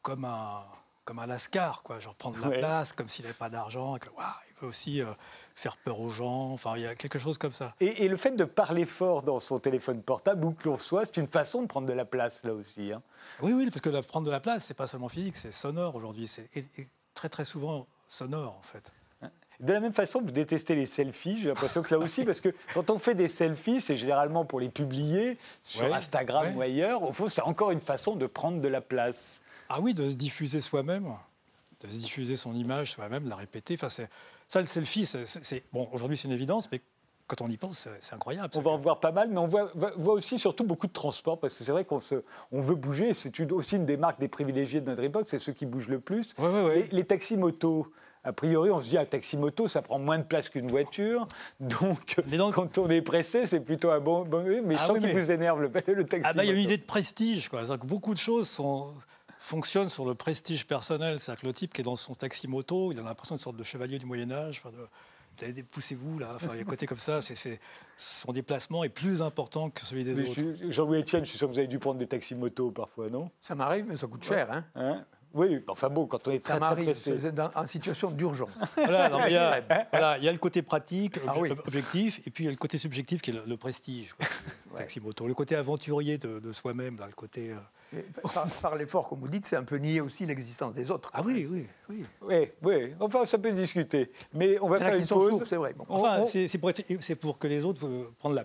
comme un comme un lascar, quoi, genre prendre la Ouais. place, comme s'il n'avait pas d'argent, que, waouh, il veut aussi euh, faire peur aux gens, enfin, il y a quelque chose comme ça. Et, et le fait de parler fort dans son téléphone portable, où que l'on soit, c'est une façon de prendre de la place là aussi. hein. Oui, oui, parce que prendre de la place, c'est pas seulement physique, c'est sonore aujourd'hui, c'est très très souvent sonore, en fait. De la même façon, vous détestez les selfies, j'ai l'impression que là aussi, parce que quand on fait des selfies, c'est généralement pour les publier sur Ouais, Instagram ouais. ou ailleurs. Au fond, c'est encore une façon de prendre de la place. Ah oui, de se diffuser soi-même, de se diffuser son image soi-même, de la répéter. Enfin, c'est- ça, le selfie, c'est, bon, aujourd'hui c'est une évidence, mais quand on y pense, c'est, incroyable. On va en voir pas mal, mais on voit, aussi surtout beaucoup de transport, parce que c'est vrai qu'on se, on veut bouger, c'est aussi une des marques des privilégiés de notre époque, c'est ceux qui bougent le plus. Ouais, ouais, ouais. Les, les taxis-motos, a priori, on se dit un taxi-moto, ça prend moins de place qu'une voiture, donc Mais donc- quand on est pressé, c'est plutôt un bon... bon mais je Ah sens oui, qu'il mais- vous énerve le, le taxi Ah bah, il y a une idée de prestige, quoi. Que beaucoup de choses sont, fonctionne sur le prestige personnel. C'est-à-dire que le type qui est dans son taxi moto, il a l'impression d'une sorte de chevalier du Moyen-Âge. Poussez-vous là, enfin, il y a côté comme ça, c'est, son déplacement est plus important que celui des autres. Jean-Louis Etienne, je suis sûr que vous avez dû prendre des taxis moto parfois, non? Ça m'arrive, mais ça coûte cher. Hein, hein? Oui, enfin bon, quand on est très, très pressé. en situation d'urgence. Voilà, il, y a, voilà, il y a le côté pratique, ah objectif, et puis il y a le côté subjectif qui est le, prestige, taxi moto. Le côté aventurier de, soi-même, le côté... Euh, par, l'effort, comme vous dites, c'est un peu nier aussi l'existence des autres. Ah oui, oui, oui. Oui, oui. Enfin, ça peut discuter. Mais on va faire une pause. C'est vrai. Enfin, c'est pour, pour, que les autres prennent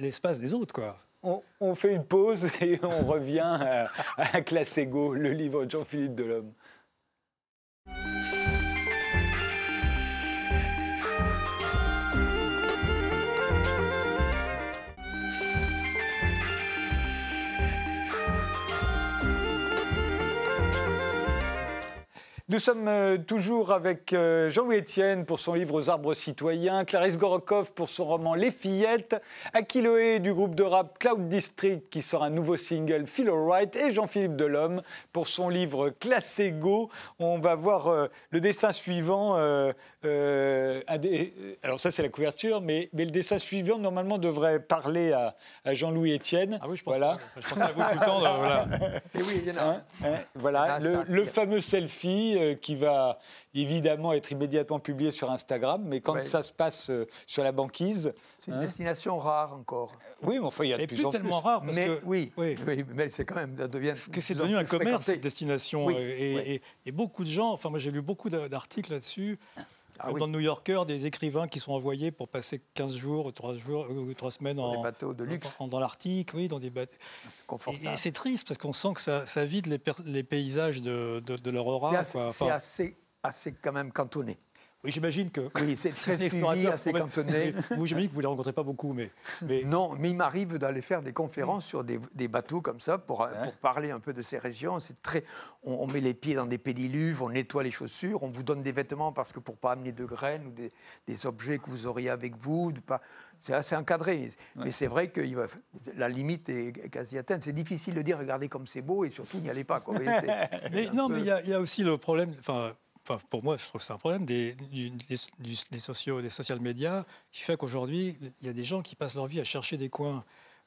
l'espace des autres, quoi on, fait une pause et on revient à, à Classe Ego, le livre de Jean-Philippe Delhomme. Nous sommes euh, toujours avec euh, Jean-Louis Etienne pour son livre Aux arbres citoyens, Clarisse Gorokov pour son roman Les fillettes, Akiloé du groupe de rap Cloud District qui sort un nouveau single Feel Alright et Jean-Philippe Delhomme pour son livre Classe Go. On va voir euh, le dessin suivant. alors ça c'est la couverture, mais, mais, le dessin suivant normalement devrait parler à, Jean-Louis Etienne. Ah oui, je, pense voilà. je pensais à vous tout le temps. voilà. Et oui, il y en a. Hein, hein, voilà, le, le fameux selfie euh, qui va évidemment être immédiatement publié sur Instagram, mais quand ça se passe euh, sur la banquise... C'est une hein. destination rare encore. Oui, mais enfin, il y a de plus, en tellement rare, parce mais, que... Oui, oui. mais c'est quand même... Ça devient que c'est devenu un commerce, cette destination. Euh, et, et, beaucoup de gens... Enfin, moi, j'ai lu beaucoup d'articles là-dessus. Ah dans le New Yorker, des écrivains qui sont envoyés pour passer 15 jours, 3, jours, 3 semaines dans en, bateaux de luxe. dans l'Arctique, oui, dans des bateaux. Et, c'est triste parce qu'on sent que ça, ça vide les, les, paysages de, de, leur aura. C'est assez, assez, quand même cantonné. Oui, j'imagine que. Oui, c'est très suivi, assez cantonné. Vous, j'imagine que vous ne les rencontrez pas beaucoup, mais, mais... Non, mais il m'arrive d'aller faire des conférences sur des, des, bateaux comme ça pour, pour, parler un peu de ces régions. C'est très. On, met les pieds dans des pédiluves, on nettoie les chaussures, on vous donne des vêtements parce que pour pas amener de graines ou des, des objets que vous auriez avec vous, pas. C'est assez encadré. Mais c'est vrai que la limite est quasi atteinte. C'est difficile de dire regardez comme c'est beau et surtout n'y allez pas. Quoi. mais, non, mais il y, y, a aussi le problème. Enfin, pour moi, je trouve que c'est un problème des, des, sociaux, des social médias qui fait qu'aujourd'hui, il y a des gens qui passent leur vie à chercher des coins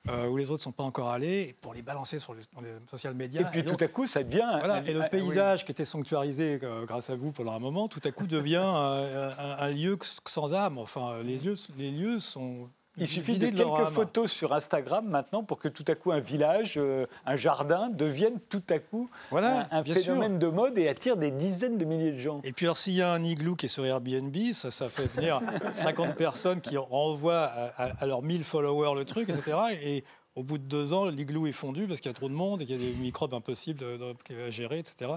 euh, où les autres ne sont pas encore allés pour les balancer sur les, social médias. Et puis tout à coup, ça devient. Voilà, et le paysage qui était sanctuarisé euh, grâce à vous pendant un moment, tout à coup devient un, un lieu sans âme. Enfin, les, yeux, les lieux sont il suffit de, quelques photos sur Instagram maintenant pour que tout à coup un village, euh, un jardin devienne tout à coup voilà, un, phénomène de mode et attire des dizaines de milliers de gens. Et puis alors s'il y a un igloo qui est sur Airbnb, ça, ça fait venir 50 personnes qui renvoient à, leurs 1000 followers le truc, etc. Et au bout de deux ans, l'igloo est fondu parce qu'il y a trop de monde et qu'il y a des microbes impossibles à gérer, etc.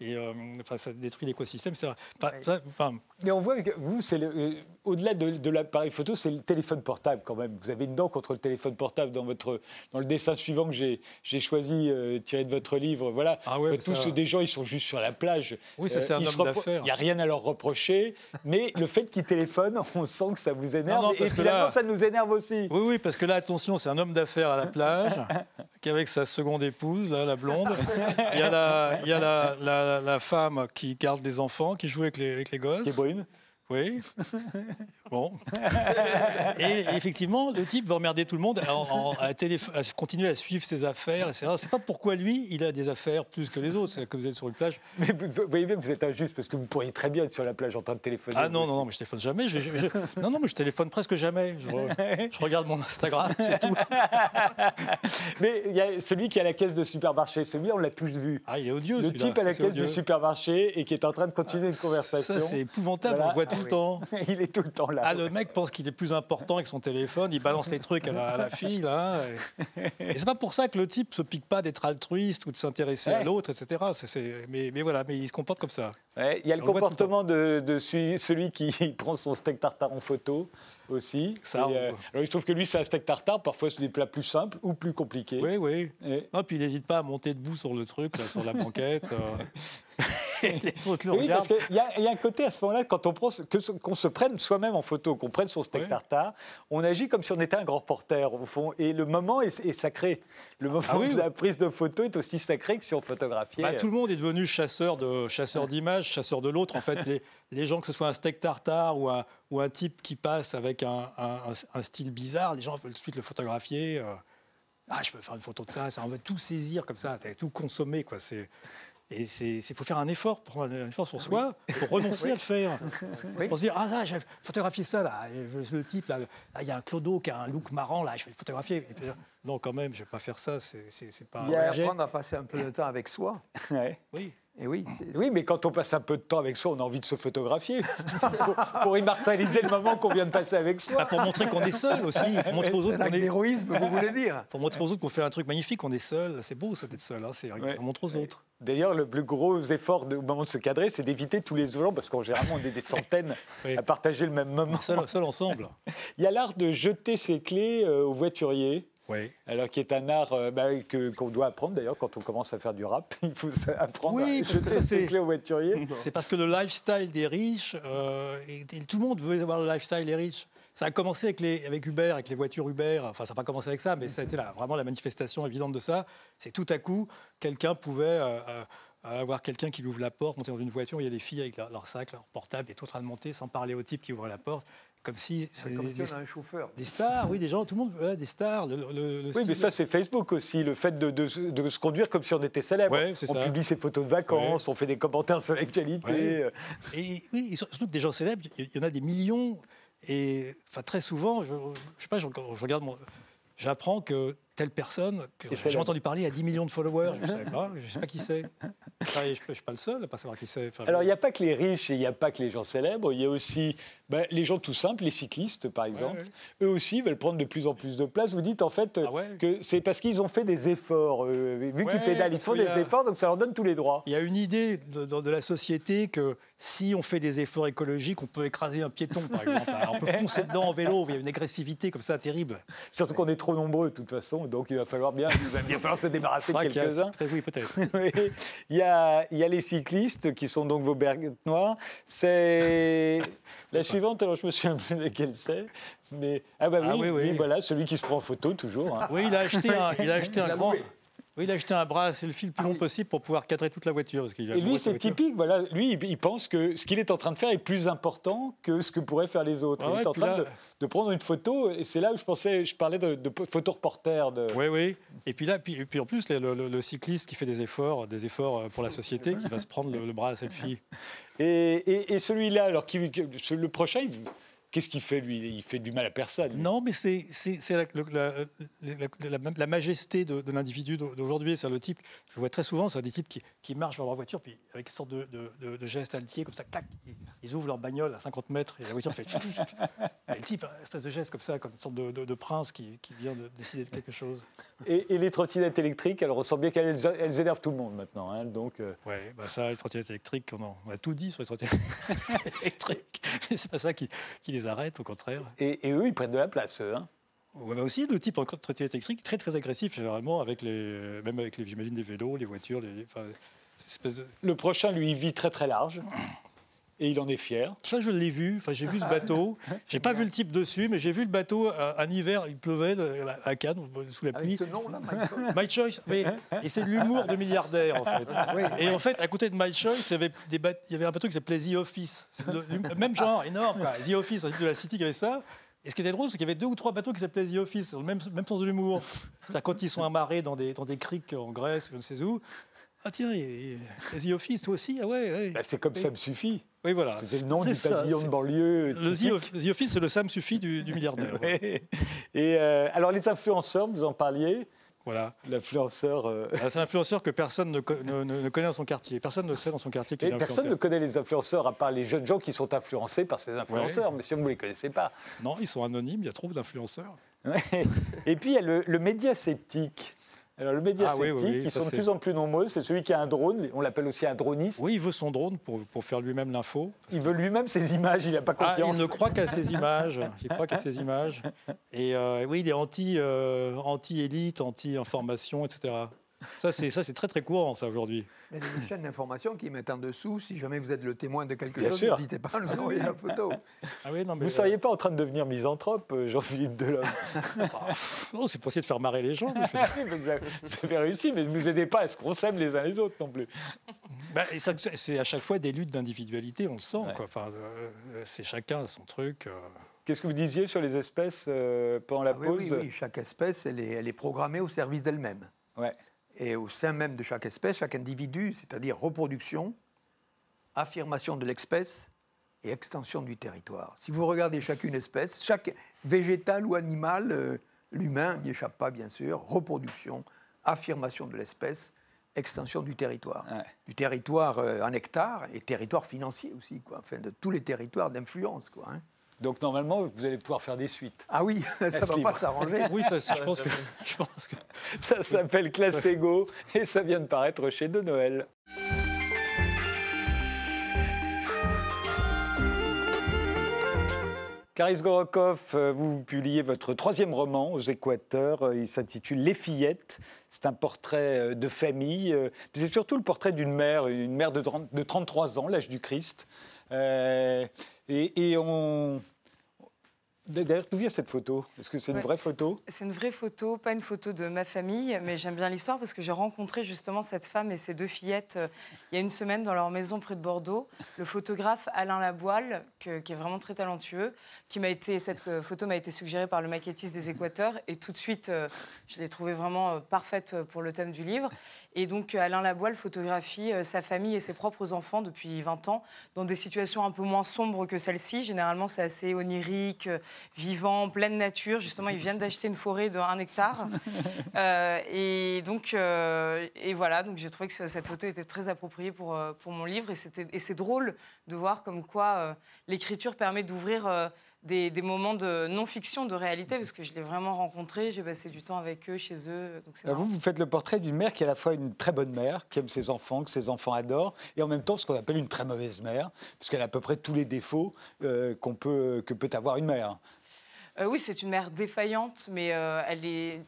Et euh, enfin, ça détruit l'écosystème. Enfin, Mais on voit que vous, c'est euh, au-delà de, l'appareil photo, c'est le téléphone portable quand même. Vous avez une dent contre le téléphone portable dans, votre, dans le dessin suivant que j'ai, choisi, euh, tiré de votre livre. Voilà. Ah ouais, Tous des gens, ils sont juste sur la plage. Oui, ça, c'est un homme d'affaires. Il n'y a rien à leur reprocher. mais le fait qu'ils téléphonent, on sent que ça vous énerve. Non, et finalement, ça nous énerve aussi. Oui, oui, parce que là, attention, c'est un homme d'affaires à la plage, qui avec sa seconde épouse, là, la blonde. Il y a la, il y a la la, femme qui garde des enfants, qui joue avec les, avec les gosses. Qui est brune. Oui. Bon. Et effectivement, le type va emmerder tout le monde à, continuer à suivre ses affaires, etc. C'est pas pourquoi lui, il a des affaires plus que les autres, c'est que vous êtes sur une plage. Mais vous, voyez bien que vous êtes injuste parce que vous pourriez très bien être sur la plage en train de téléphoner. Ah non, non, non, mais je téléphone jamais. non, non, mais je téléphone presque jamais. Je, regarde mon Instagram, c'est tout. mais il y a celui qui est à la caisse de supermarché, celui, on l'a tous vu. Ah, il est odieux. Le type à la caisse du supermarché et qui est en train de continuer une conversation. Ça, c'est épouvantable, on voit tout le temps. il est tout le temps là. Ah, le mec pense qu'il est plus important avec son téléphone, il balance les trucs à la, fille, là. Et, c'est pas pour ça que le type se pique pas d'être altruiste ou de s'intéresser à l'autre, etc. mais, mais, voilà, mais il se comporte comme ça. il y a le comportement de, celui qui prend son steak tartare en photo aussi. Ça, euh, alors, il trouve que lui, c'est un steak tartare. Parfois, c'est des plats plus simples ou plus compliqués. Oui, oui. Et... Non, puis il n'hésite pas à monter debout sur le truc, sur la banquette. Euh. les autres le Oui, regardent. parce qu'il y, a- il y a un côté à ce moment-là, quand on prend, que qu'on se prenne soi-même en photo, qu'on prenne son steak Ouais. tartare, on agit comme si on était un grand reporter, au fond. Et le moment est, est sacré. Le moment Ah oui, de oui. la prise de photo est aussi sacré que si on photographiait. Bah, tout le monde est devenu chasseur de chasseur d'images, chasseur de l'autre. En fait, les, les gens, que ce soit un steak tartare ou un, type qui passe avec un, style bizarre, les gens veulent tout de suite le photographier. euh. ah, je peux faire une photo de ça, ça on veut tout saisir comme ça, tout consommer. Quoi. Et il faut faire un effort, pour un effort sur soi, pour renoncer à le faire. Oui. Pour se dire, ah là, j'ai photographié ça, là, le type, là, il y a un clodo qui a un look marrant, là, je vais le photographier. Non, quand même, je ne vais pas faire ça, c'est, pas Il y un a apprendre à passer un peu de temps avec soi. Ouais. Oui. Et oui, Oui, mais quand on passe un peu de temps avec soi, on a envie de se photographier pour, pour immortaliser le moment qu'on vient de passer avec Bah, soi. pour montrer qu'on est seul aussi, pour montrer aux autres qu'on est, d'héroïsme, vous voulez dire pour montrer aux autres qu'on fait un truc magnifique, qu'on est seul. C'est beau ça d'être seul, hein, c'est Ouais. on montre aux autres. D'ailleurs, le plus gros effort de- au moment de se cadrer, c'est d'éviter tous les gens, parce qu'en général, on est des centaines Oui. à partager le même moment. Seul, seul ensemble. Il y a l'art de jeter ses clés euh, au voiturier. Oui. Alors, qui est un art euh, bah, que- qu'on doit apprendre d'ailleurs quand on commence à faire du rap. Il faut apprendre Oui, à parce que jeter ça, ses c'est- clés au voiturier. C'est parce que le lifestyle des riches, euh, et, et tout le monde veut avoir le lifestyle des riches. Ça a commencé avec, les, avec Uber, avec les voitures Uber. Enfin, ça n'a pas commencé avec ça, mais ça a été la- vraiment la manifestation évidente de ça. C'est tout à coup, quelqu'un pouvait euh, euh, avoir quelqu'un qui lui ouvre la porte, monter dans une voiture, il y a des filles avec leur, leur sac, leur portable, et tout en train de monter sans parler au type qui ouvre la porte, comme si C'est un chauffeur. des stars, oui, des gens, tout le monde, ouais, des stars. Le, le- le Oui, mais ça, c'est Facebook aussi, le fait de, de se- de se conduire comme si on était célèbre. Ouais, c'est on ça. publie ses photos de vacances, on fait des commentaires sur l'actualité. Ouais. Et oui, surtout que des gens célèbres, il y en a des millions. Et très souvent, je, je sais pas, je, je regarde, j'apprends que telle personne, que j'ai entendu parler, a 10 millions de followers. Je ne savais pas, je sais pas qui c'est. Enfin, je ne suis pas le seul à pas savoir qui c'est. Enfin, Alors, il n'y a pas que les riches et il n'y a pas que les gens célèbres, il y a aussi ben, les gens tout simples, les cyclistes par exemple. ouais. Eux aussi veulent prendre de plus en plus de place. Vous dites en fait Ah ouais que c'est parce qu'ils ont fait des efforts. euh, vu Ouais, qu'ils pédalent, ils font des a- efforts, donc ça leur donne tous les droits. Il y a une idée de, de- de la société que si on fait des efforts écologiques, on peut écraser un piéton, par exemple. Alors, on peut foncer dedans en vélo, il y a une agressivité comme ça terrible. Surtout qu'on est trop nombreux de toute façon, donc il va falloir bien, il va bien falloir se débarrasser de quelques-uns. Oui, peut-être. Oui. Il y, a, il y a les cyclistes qui sont donc vos berguettes noires. C'est la suivante, alors je me souviens plus laquelle c'est. Mais, ah bah oui, Ah oui, oui. oui, voilà, celui qui se prend en photo toujours. hein. Oui, il a acheté un, il a acheté un grand. Oui, il a acheté un bras selfie le plus long possible pour pouvoir cadrer toute la voiture. Parce qu'il a Et lui, c'est typique. Voilà, lui, il- pense que ce qu'il est en train de faire est plus important que ce que pourraient faire les autres. Ah il ouais, est en train là- de, de prendre une photo, et c'est là où je pensais, je parlais de, de photo-reporter. De... Oui, oui. Et puis là, puis, en plus, le, le- le cycliste qui fait des efforts, des efforts euh, pour la société, qui va se prendre le, le bras à cette fille. Et, et- et celui-là, alors qui, le prochain, il- qu'est-ce qu'il fait lui? Il fait du mal à personne. lui. Non, mais c'est la, le- la- la- la- la majesté de, de l'individu d'aujourd'hui. C'est le type que je vois très souvent, c'est des types qui, qui marchent vers leur voiture, puis avec une sorte de, de, de- de geste altier, comme ça, clac, ils, ils ouvrent leur bagnole à 50 mètres, et la voiture fait tchou. Et le type, a une espèce de geste comme ça, comme une sorte de, de- de prince qui, qui vient de décider de quelque chose. Et, et les trottinettes électriques, elles ressemblent bien qu'elles elles énervent tout le monde maintenant. hein, donc, euh, Ouais, bah ça, les trottinettes électriques, on, en- on a tout dit sur les trottinettes électriques. C'est pas ça qui, qui les arrête, au contraire. et, et eux, ils prennent de la place, eux. hein. Ouais, mais aussi le type en trottinette électrique très très agressif généralement avec les même avec les j'imagine des vélos, les voitures, les enfin, de- Le prochain, lui, vit très très large. Et il en est fier. Ça, je l'ai vu. Enfin, j'ai vu ce bateau. J'ai pas vu le type dessus, mais j'ai vu le bateau euh, un hiver. Il pleuvait euh, à Cannes sous la pluie. Avec ce nom-là. My Choice, oui. Et c'est de l'humour de milliardaire, en fait. Et en fait, à côté de My Choice, il y avait, des bat- il y avait un bateau qui s'appelait The Office. C'est le, le même genre, énorme. quoi. The Office, un type de la City qui avait ça. Et ce qui était drôle, c'est qu'il y avait deux ou trois bateaux qui s'appelaient The Office, dans le même, même sens de l'humour. C'est-à-dire quand ils sont amarrés dans des, dans des criques en Grèce ou je ne sais où. Ah tiens, y a The Office, toi aussi Ah ouais, ouais. Bah, c'est comme ça me suffit. Oui, voilà. C'était le nom du ça, pavillon de banlieue. Le The, Of- The Office, c'est le Sam suffit du, du milliardaire. Et euh, alors, les influenceurs, vous en parliez. Voilà. L'influenceur. euh, Ah, C'est un influenceur que personne ne, co- ne- ne- ne connaît dans son quartier. Personne ne sait dans son quartier qu'il et est personne ne connaît les influenceurs à part les jeunes gens qui sont influencés par ces influenceurs. Mais si vous ne les connaissez pas. Non, ils sont anonymes, il y a trop d'influenceurs. Ouais. Et puis, il y a le, le média sceptique. Alors, le média Ah sceptique, oui, ça, sont de plus en plus nombreux. C'est celui qui a un drone. On l'appelle aussi un droniste. Oui, il veut son drone pour, pour faire lui-même l'info. Il veut lui-même ses images. Il n'a pas Ah, confiance. il ne croit qu'à ses images. Il croit qu'à ses images. Et euh, oui, il est anti, euh, anti-élite, anti-information, etc. Ça, c'est ça, c'est très très courant ça aujourd'hui. Mais il y a une chaîne d'information qui met en dessous. Si jamais vous êtes le témoin de quelque Bien chose, n'hésitez pas à nous envoyer la photo. Ah oui, non, mais Vous ne seriez pas en train de devenir misanthrope, euh, Jean-Philippe Delhomme non, c'est pour essayer de faire marrer les gens. vous avez réussi, mais ne vous aidez pas à ce qu'on s'aime les uns les autres non plus. Bah, c'est à chaque fois des luttes d'individualité, on le sent. quoi. Enfin, euh, c'est chacun son truc. euh. Qu'est-ce que vous disiez sur les espèces euh, pendant la Ah oui, pause? oui, oui, chaque espèce, elle est, elle est programmée au service d'elle-même. Ouais. Et au sein même de chaque espèce, chaque individu, c'est-à-dire reproduction, affirmation de l'espèce et extension du territoire. Si vous regardez chacune espèce, chaque végétal ou animal, euh, l'humain n'y échappe pas bien sûr, reproduction, affirmation de l'espèce, extension du territoire. Ouais. Du territoire euh, en hectares et territoire financier aussi, quoi. Enfin, de tous les territoires d'influence. Quoi, hein. Donc normalement, vous allez pouvoir faire des suites. Ah oui, ça ne va pas s'arranger. Oui, ça, ça, je pense que. Je pense que... Ça s'appelle Classe Ego et ça vient de paraître chez De Noël. Karis Gorokov, euh, vous publiez votre troisième roman aux Équateurs. Euh, Il s'intitule Les fillettes. C'est un portrait euh, de famille. C'est surtout le portrait d'une mère, une mère de 30 de 33 ans, l'âge du Christ. Euh, et, et on. D'ailleurs, d'où vient cette photo? Est-ce que c'est une vraie photo? C'est une vraie photo, pas une photo de ma famille, mais j'aime bien l'histoire parce que j'ai rencontré justement cette femme et ses deux fillettes euh, il y a une semaine dans leur maison près de Bordeaux. Le photographe Alain Laboile, que- qui est vraiment très talentueux, qui m'a été cette euh, photo m'a été suggérée par le maquettiste des Équateurs et tout de suite euh, je l'ai trouvée vraiment parfaite pour le thème du livre. Et donc Alain Laboile photographie euh, sa famille et ses propres enfants depuis 20 ans dans des situations un peu moins sombres que celle-ci. Généralement c'est assez onirique, vivant, pleine nature. Justement, ils viennent d'acheter une forêt de 1 hectare. Euh, et donc, euh, et voilà, donc j'ai trouvé que ce- cette photo était très appropriée pour, euh, pour mon livre. Et, c'était- et c'est drôle de voir comme quoi l'écriture permet d'ouvrir des, des moments de non-fiction, de réalité, parce que je l'ai vraiment rencontré, j'ai passé du temps avec eux, chez eux. Donc marrant. Vous, vous faites le portrait d'une mère qui est à la fois une très bonne mère, qui aime ses enfants, que ses enfants adorent, et en même temps ce qu'on appelle une très mauvaise mère, puisqu'elle a à peu près tous les défauts euh, qu'on peut, que peut avoir une mère. Euh, oui, c'est une mère défaillante, mais euh, elle est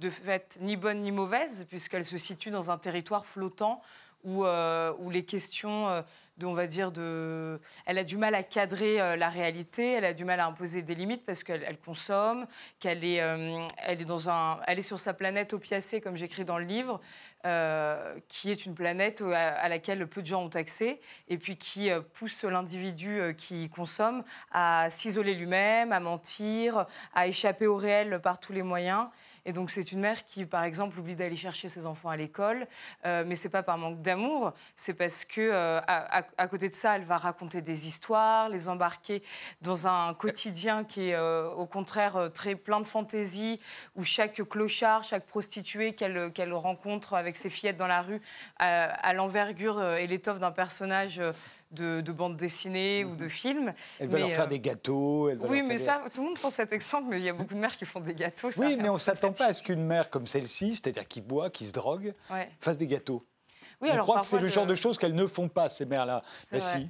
de fait ni bonne ni mauvaise, puisqu'elle se situe dans un territoire flottant où, où les questions on va dire, de... Elle a du mal à cadrer euh, la réalité, elle a du mal à imposer des limites parce qu'elle elle consomme, qu'elle est, euh, est, un, sur sa planète opiacée, comme j'écris dans le livre, euh, qui est une planète à, laquelle peu de gens ont accès, et puis qui pousse l'individu qui consomme à s'isoler lui-même, à mentir, à échapper au réel par tous les moyens. Et donc c'est une mère qui, par exemple, oublie d'aller chercher ses enfants à l'école, euh, mais c'est pas par manque d'amour, c'est parce que euh, à, à- à côté de ça, elle va raconter des histoires, les embarquer dans un quotidien qui est euh, au contraire euh, très plein de fantaisie, où chaque clochard, chaque prostituée qu'elle rencontre avec ses fillettes dans la rue a l'envergure et l'étoffe d'un personnage de, de bande dessinée ou de film. Elle va leur faire euh, des gâteaux. elle va Oui, leur mais faire ça, tout le monde prend cet exemple, mais il y a beaucoup de mères qui font des gâteaux. ça Oui, mais on ne s'attend pas à ce qu'une mère comme celle-ci, c'est-à-dire qui boit, qui se drogue, Ouais. fasse des gâteaux. Oui, on alors croit que c'est le genre de choses qu'elles ne font pas, ces mères-là. Vrai. si.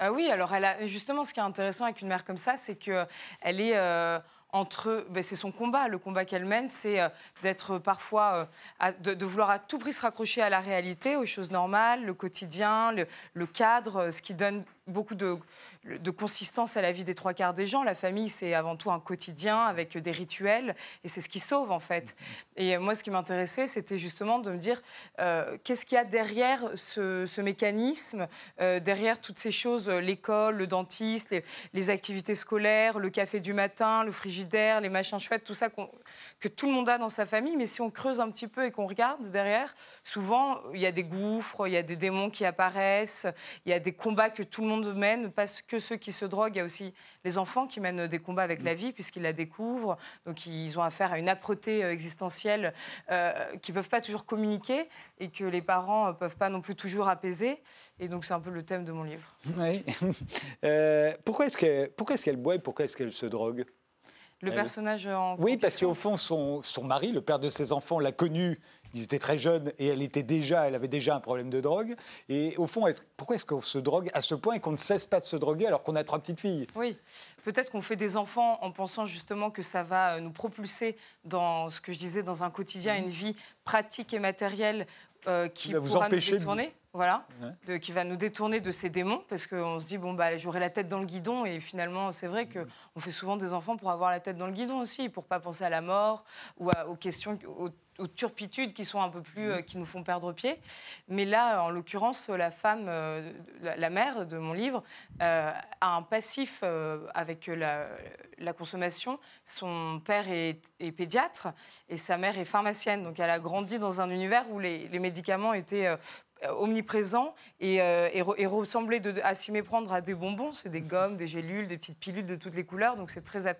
Euh, oui, alors elle a, justement, ce qui est intéressant avec une mère comme ça, c'est que elle est euh, entre. ben, c'est son combat. Le combat qu'elle mène, c'est euh, d'être parfois. euh, de, vouloir à tout prix se raccrocher à la réalité, aux choses normales, le quotidien, le, le cadre, euh, ce qui donne beaucoup de, de consistance à la vie des trois quarts des gens. La famille, c'est avant tout un quotidien avec des rituels, et c'est ce qui sauve en fait. Et moi, ce qui m'intéressait, c'était justement de me dire euh, qu'est-ce qu'il y a derrière ce, ce mécanisme, euh, derrière toutes ces choses, euh, l'école, le dentiste, les, les activités scolaires, le café du matin, le frigidaire, les machins chouettes, tout ça qu'on- que tout le monde a dans sa famille. Mais si on creuse un petit peu et qu'on regarde derrière, souvent, il y a des gouffres, il y a des démons qui apparaissent, il y a des combats que tout le monde mène, pas que ceux qui se droguent, il y a aussi les enfants qui mènent des combats avec la vie puisqu'ils la découvrent. Donc ils ont affaire à une âpreté euh, existentielle euh, qu'ils ne peuvent pas toujours communiquer et que les parents ne peuvent pas non plus toujours apaiser. Et donc c'est un peu le thème de mon livre. Oui. Euh, pourquoi est-ce qu'elle pourquoi est-ce qu'elle boit et pourquoi est-ce qu'elle se drogue? Le personnage en Oui, parce qu'au fond, son, son mari, le père de ses enfants, l'a connu. Ils étaient très jeunes et elle était déjà, elle avait déjà un problème de drogue. Et au fond, pourquoi est-ce qu'on se drogue à ce point et qu'on ne cesse pas de se droguer alors qu'on a trois petites filles? Oui, peut-être qu'on fait des enfants en pensant justement que ça va euh, nous propulser dans ce que je disais, dans un quotidien, une vie pratique et matérielle euh, qui va vous empêcher nous de- Voilà, de- qui va nous détourner de ces démons, parce qu'on se dit, bon, bah, j'aurai la tête dans le guidon, et finalement, c'est vrai qu'on fait souvent des enfants pour avoir la tête dans le guidon aussi, pour pas penser à la mort ou à- aux questions, aux, aux turpitudes qui sont un peu plus, euh, qui nous font perdre pied. Mais là, en l'occurrence, la femme, euh, la, la mère de mon livre, euh, a un passif avec la, la consommation. Son père est, est pédiatre et sa mère est pharmacienne. Donc elle a grandi dans un univers où les, les médicaments étaient euh, omniprésents et, euh, et, re- et ressemblaient de- à s'y méprendre à des bonbons. C'est des gommes, des gélules, des petites pilules de toutes les couleurs. Donc c'est très,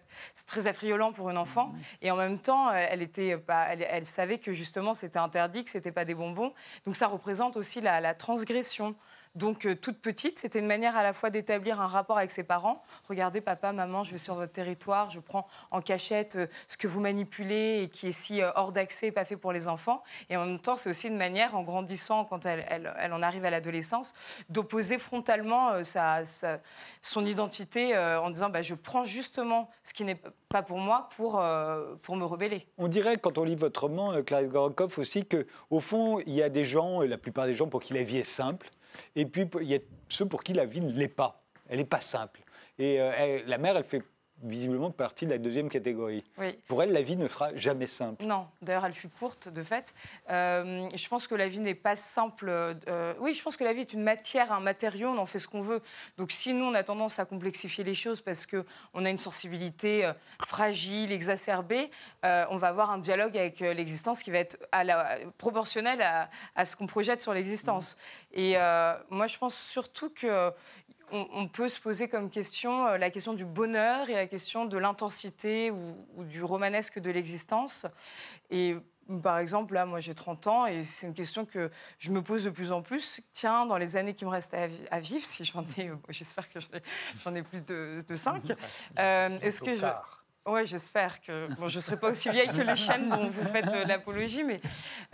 très affriolant pour une enfant. Et en même temps, euh, elle, était, pas- elle, elle savait que justement c'était interdit, que c'était pas des bonbons. Donc ça représente aussi la, la transgression. Donc, euh, toute petite, c'était une manière à la fois d'établir un rapport avec ses parents. Regardez, papa, maman, je vais sur votre territoire, je prends en cachette euh, ce que vous manipulez et qui est si euh, hors d'accès, pas fait pour les enfants. Et en même temps, c'est aussi une manière, en grandissant, quand elle, en arrive à l'adolescence, d'opposer frontalement son identité en disant bah, je prends justement ce qui n'est pas pour moi pour, me rebeller. On dirait, quand on lit votre roman, Clarisse Gorokoff, aussi qu'au fond, il y a des gens, la plupart des gens, pour qui la vie est simple, et puis il y a ceux pour qui la vie ne l'est pas. Elle n'est pas simple. Et euh, la mère, elle fait visiblement partie de la deuxième catégorie. Oui. Pour elle, la vie ne sera jamais simple. Non, d'ailleurs, elle fut courte, de fait. Euh, je pense que la vie n'est pas simple. euh, oui, je pense que la vie est une matière, un matériau, on en fait ce qu'on veut. Donc, si nous, on a tendance à complexifier les choses parce qu'on a une sensibilité euh, fragile, exacerbée, euh, on va avoir un dialogue avec l'existence qui va être à la, proportionnel à, à ce qu'on projette sur l'existence. Et euh, moi, je pense surtout que on, on peut se poser comme question euh, la question du bonheur et la question de l'intensité ou, ou du romanesque de l'existence. Et par exemple, là, moi j'ai 30 ans et c'est une question que je me pose de plus en plus. Tiens, dans les années qui me restent à, vi- à vivre, si j'en ai, euh, bon, j'espère que j'en ai, plus de, de 5, est-ce que je. Oui, j'espère que bon, je ne serai pas aussi vieille que les chaînes dont vous faites euh, l'apologie, mais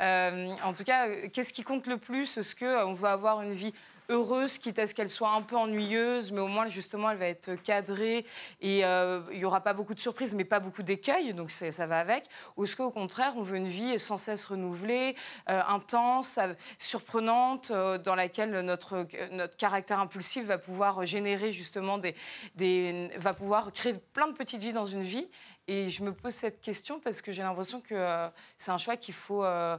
euh, en tout cas, euh, qu'est-ce qui compte le plus? Est-ce qu'on veut avoir une vie heureuse, quitte à ce qu'elle soit un peu ennuyeuse, mais au moins justement elle va être cadrée et euh, il n'y aura pas beaucoup de surprises, mais pas beaucoup d'écueils, donc ça va avec. Ou est-ce qu'au contraire on veut une vie sans cesse renouvelée, euh, intense, euh, surprenante, euh, dans laquelle notre, notre caractère impulsif va pouvoir générer justement des, des, va pouvoir créer plein de petites vies dans une vie? Et je me pose cette question parce que j'ai l'impression que euh, c'est un choix qu'il faut euh,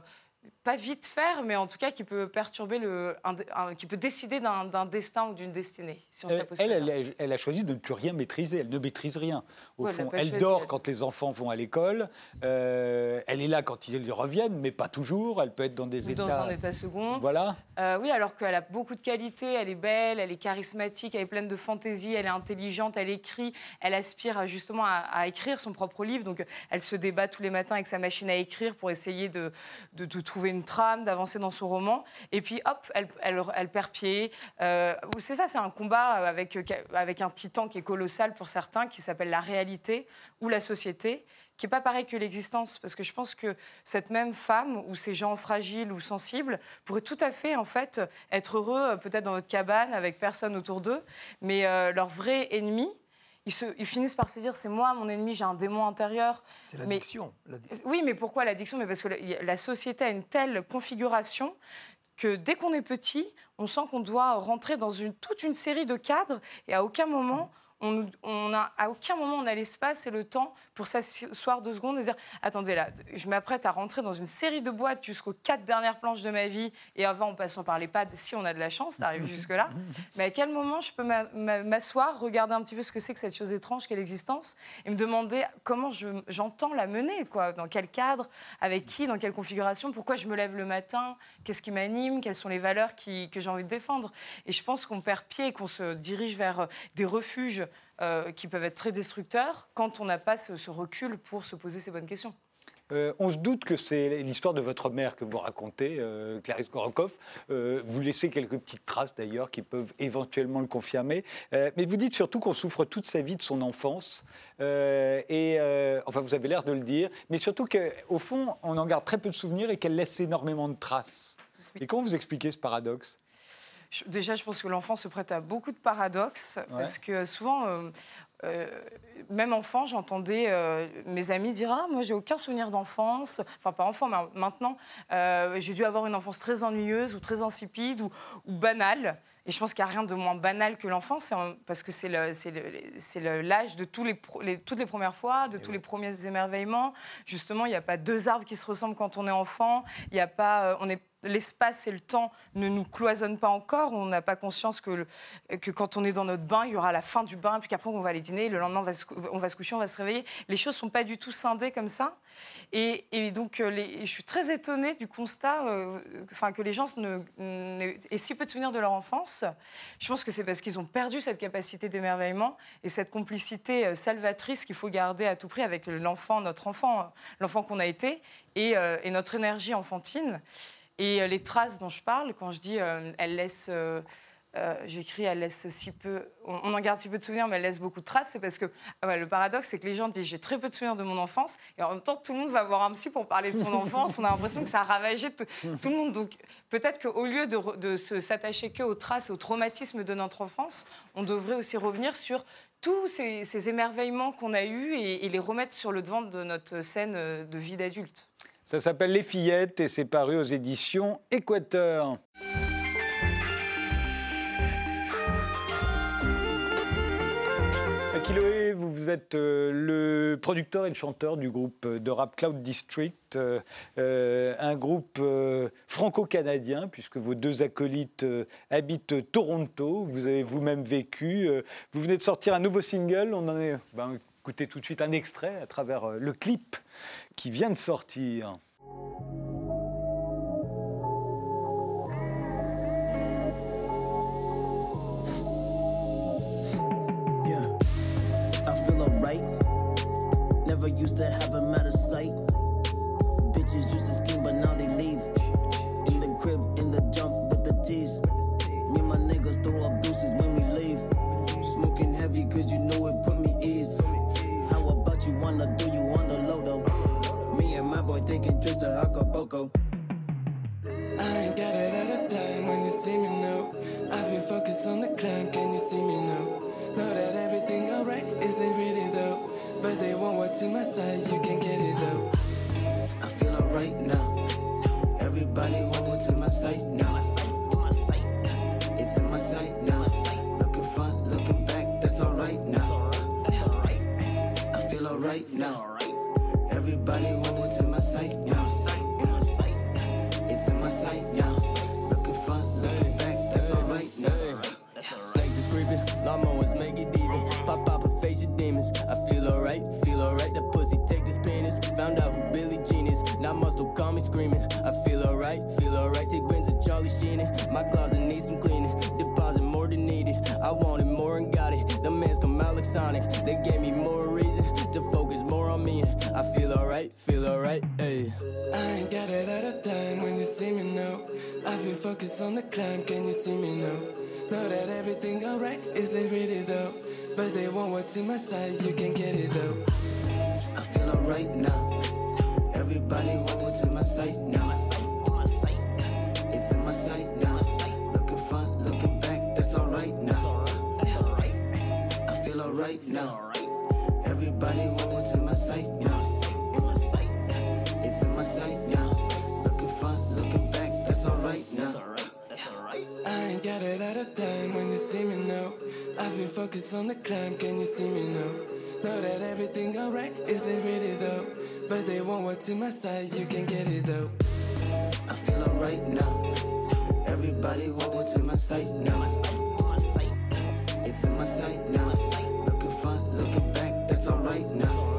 pas vite faire, mais en tout cas qui peut perturber le, un- un- qui peut décider d'un destin ou d'une destinée. Si on Elle, elle, elle elle a choisi de ne plus rien maîtriser. Elle ne maîtrise rien. Au Ouais, fond, elle choisi, dort quand les enfants vont à l'école. Euh, elle est là quand ils reviennent, mais pas toujours. Elle peut être dans des Ou dans états. un état second. Voilà. Euh, oui, alors qu'elle a beaucoup de qualités, elle est belle, elle est charismatique, elle est pleine de fantaisie, elle est intelligente, elle écrit, elle aspire justement à, à écrire son propre livre. Donc elle se débat tous les matins avec sa machine à écrire pour essayer de, de- de trouver une trame, d'avancer dans son roman. Et puis hop, elle, elle- perd pied. Euh, c'est ça, c'est un combat avec, avec un titan qui est colossal pour certains, qui s'appelle la réalité ou la société qui n'est pas pareil que l'existence, parce que je pense que cette même femme ou ces gens fragiles ou sensibles pourraient tout à fait en fait être heureux euh, peut-être dans notre cabane avec personne autour d'eux, mais euh, leur vrai ennemi, ils, se- ils finissent par se dire c'est moi mon ennemi, j'ai un démon intérieur. C'est l'addiction. Oui, mais pourquoi l'addiction? Mais parce que la, la société a une telle configuration que dès qu'on est petit, on sent qu'on doit rentrer dans une, toute une série de cadres et à aucun moment. On, on a, à aucun moment on a l'espace et le temps pour s'asseoir deux secondes et dire attendez là je m'apprête à rentrer dans une série de boîtes jusqu'aux quatre dernières planches de ma vie et avant en passant par les pads si on a de la chance d'arriver jusque là mais à quel moment je peux m'a- m'a- m'asseoir regarder un petit peu ce que c'est que cette chose étrange qu'est l'existence et me demander comment je- j'entends la mener quoi? Dans quel cadre? Avec qui? Dans quelle configuration? Pourquoi je me lève le matin? Qu'est-ce qui m'anime? Quelles sont les valeurs qui- que j'ai envie de défendre? Et je pense qu'on perd pied et qu'on se dirige vers euh, des refuges euh, qui peuvent être très destructeurs quand on n'a pas ce, ce recul pour se poser ces bonnes questions Euh, on se doute que c'est l'histoire de votre mère que vous racontez, euh, Clarisse Gorokoff. Euh, vous laissez quelques petites traces d'ailleurs qui peuvent éventuellement le confirmer. mais vous dites surtout qu'on souffre toute sa vie de son enfance. et enfin, vous avez l'air de le dire. Mais surtout qu'au fond, on en garde très peu de souvenirs et qu'elle laisse énormément de traces. Et comment vous expliquez ce paradoxe? Déjà, je pense que l'enfant se prête à beaucoup de paradoxes, parce que souvent, euh, même enfant, j'entendais euh, mes amis dire Ah, moi, j'ai aucun souvenir d'enfance. Enfin, pas enfant, mais maintenant, euh, j'ai dû avoir une enfance très ennuyeuse ou très insipide ou, banale. Et je pense qu'il n'y a rien de moins banal que l'enfance, parce que c'est l'âge de tous les, toutes les premières fois, de tous les premiers émerveillements. Justement, il n'y a pas deux arbres qui se ressemblent quand on est enfant. Il n'y a pas, on est l'espace et le temps ne nous cloisonnent pas encore. On n'a pas conscience que, quand on est dans notre bain, il y aura la fin du bain, puis qu'après on va aller dîner, le lendemain on va, se, coucher, on va se réveiller. Les choses ne sont pas du tout scindées comme ça. Et, donc euh, je suis très étonnée du constat euh, que les gens ne, aient si peu de souvenirs de leur enfance. Je pense que c'est parce qu'ils ont perdu cette capacité d'émerveillement et cette complicité euh, salvatrice qu'il faut garder à tout prix avec l'enfant, notre enfant, l'enfant qu'on a été, et notre énergie enfantine. Et euh, les traces dont je parle, quand je dis euh, elle laisse. Euh, j'écris, elle laisse si peu. On, en garde si peu de souvenirs, mais elle laisse beaucoup de traces. C'est parce que ah le paradoxe, c'est que les gens disent j'ai très peu de souvenirs de mon enfance, et en même temps, tout le monde va voir un psy pour parler de son enfance. On a l'impression que ça a ravagé tout le monde. Donc peut-être qu'au lieu de, de s'attacher que aux traces, aux traumatismes de notre enfance, on devrait aussi revenir sur tous ces, émerveillements qu'on a eus et les remettre sur le devant de notre scène de vie d'adulte. Ça s'appelle Les Fillettes et c'est paru aux éditions Équateur. Akiloé, vous, êtes euh, le producteur et le chanteur du groupe de rap Cloud District, euh, euh, un groupe franco-canadien, puisque vos deux acolytes habitent Toronto, vous avez vous-même vécu. vous venez de sortir un nouveau single, on en est. Ben, écoutez tout de suite un extrait à travers le clip qui vient de sortir. I ain't got it at a time when you see me now. I've been focused on the climb, can you see me now? Know that everything alright isn't really though. But they won't walk to my side, you can get it though. I feel alright now. Everybody want in my sight now. It's in my sight now. Looking front, looking back, that's alright now. I feel alright now. Everybody want in my sight creeping, lawnmowers make it even. Pop up and face your demons. I feel alright, feel alright. The pussy take this penis. Found out who Billy Jean is. Now don't call me screaming. I feel alright, feel alright. Take Benz and Charlie Sheening. My closet needs some cleaning. Deposit more than needed. I wanted more and got it. The man's come out like Sonic. They gave me more reason to focus more on me. I feel alright, feel alright, ayy. I ain't got it at a time when you see me now. I've been focused on the climb, can you see me now? Know that everything alright isn't really though. But they want what's in my side, you can get it though. I feel alright now. Everybody wants in my sight now. It's in my sight now. Looking front, looking back, that's alright now. I feel alright now. Everybody got it at a time when you see me now. I've been focused on the climb, can you see me now? Know that everything alright isn't really though. But they won't walk to my side, you can get it though. I feel alright now. Everybody wants to my sight now. It's in my sight now. Looking front, looking back, that's alright now.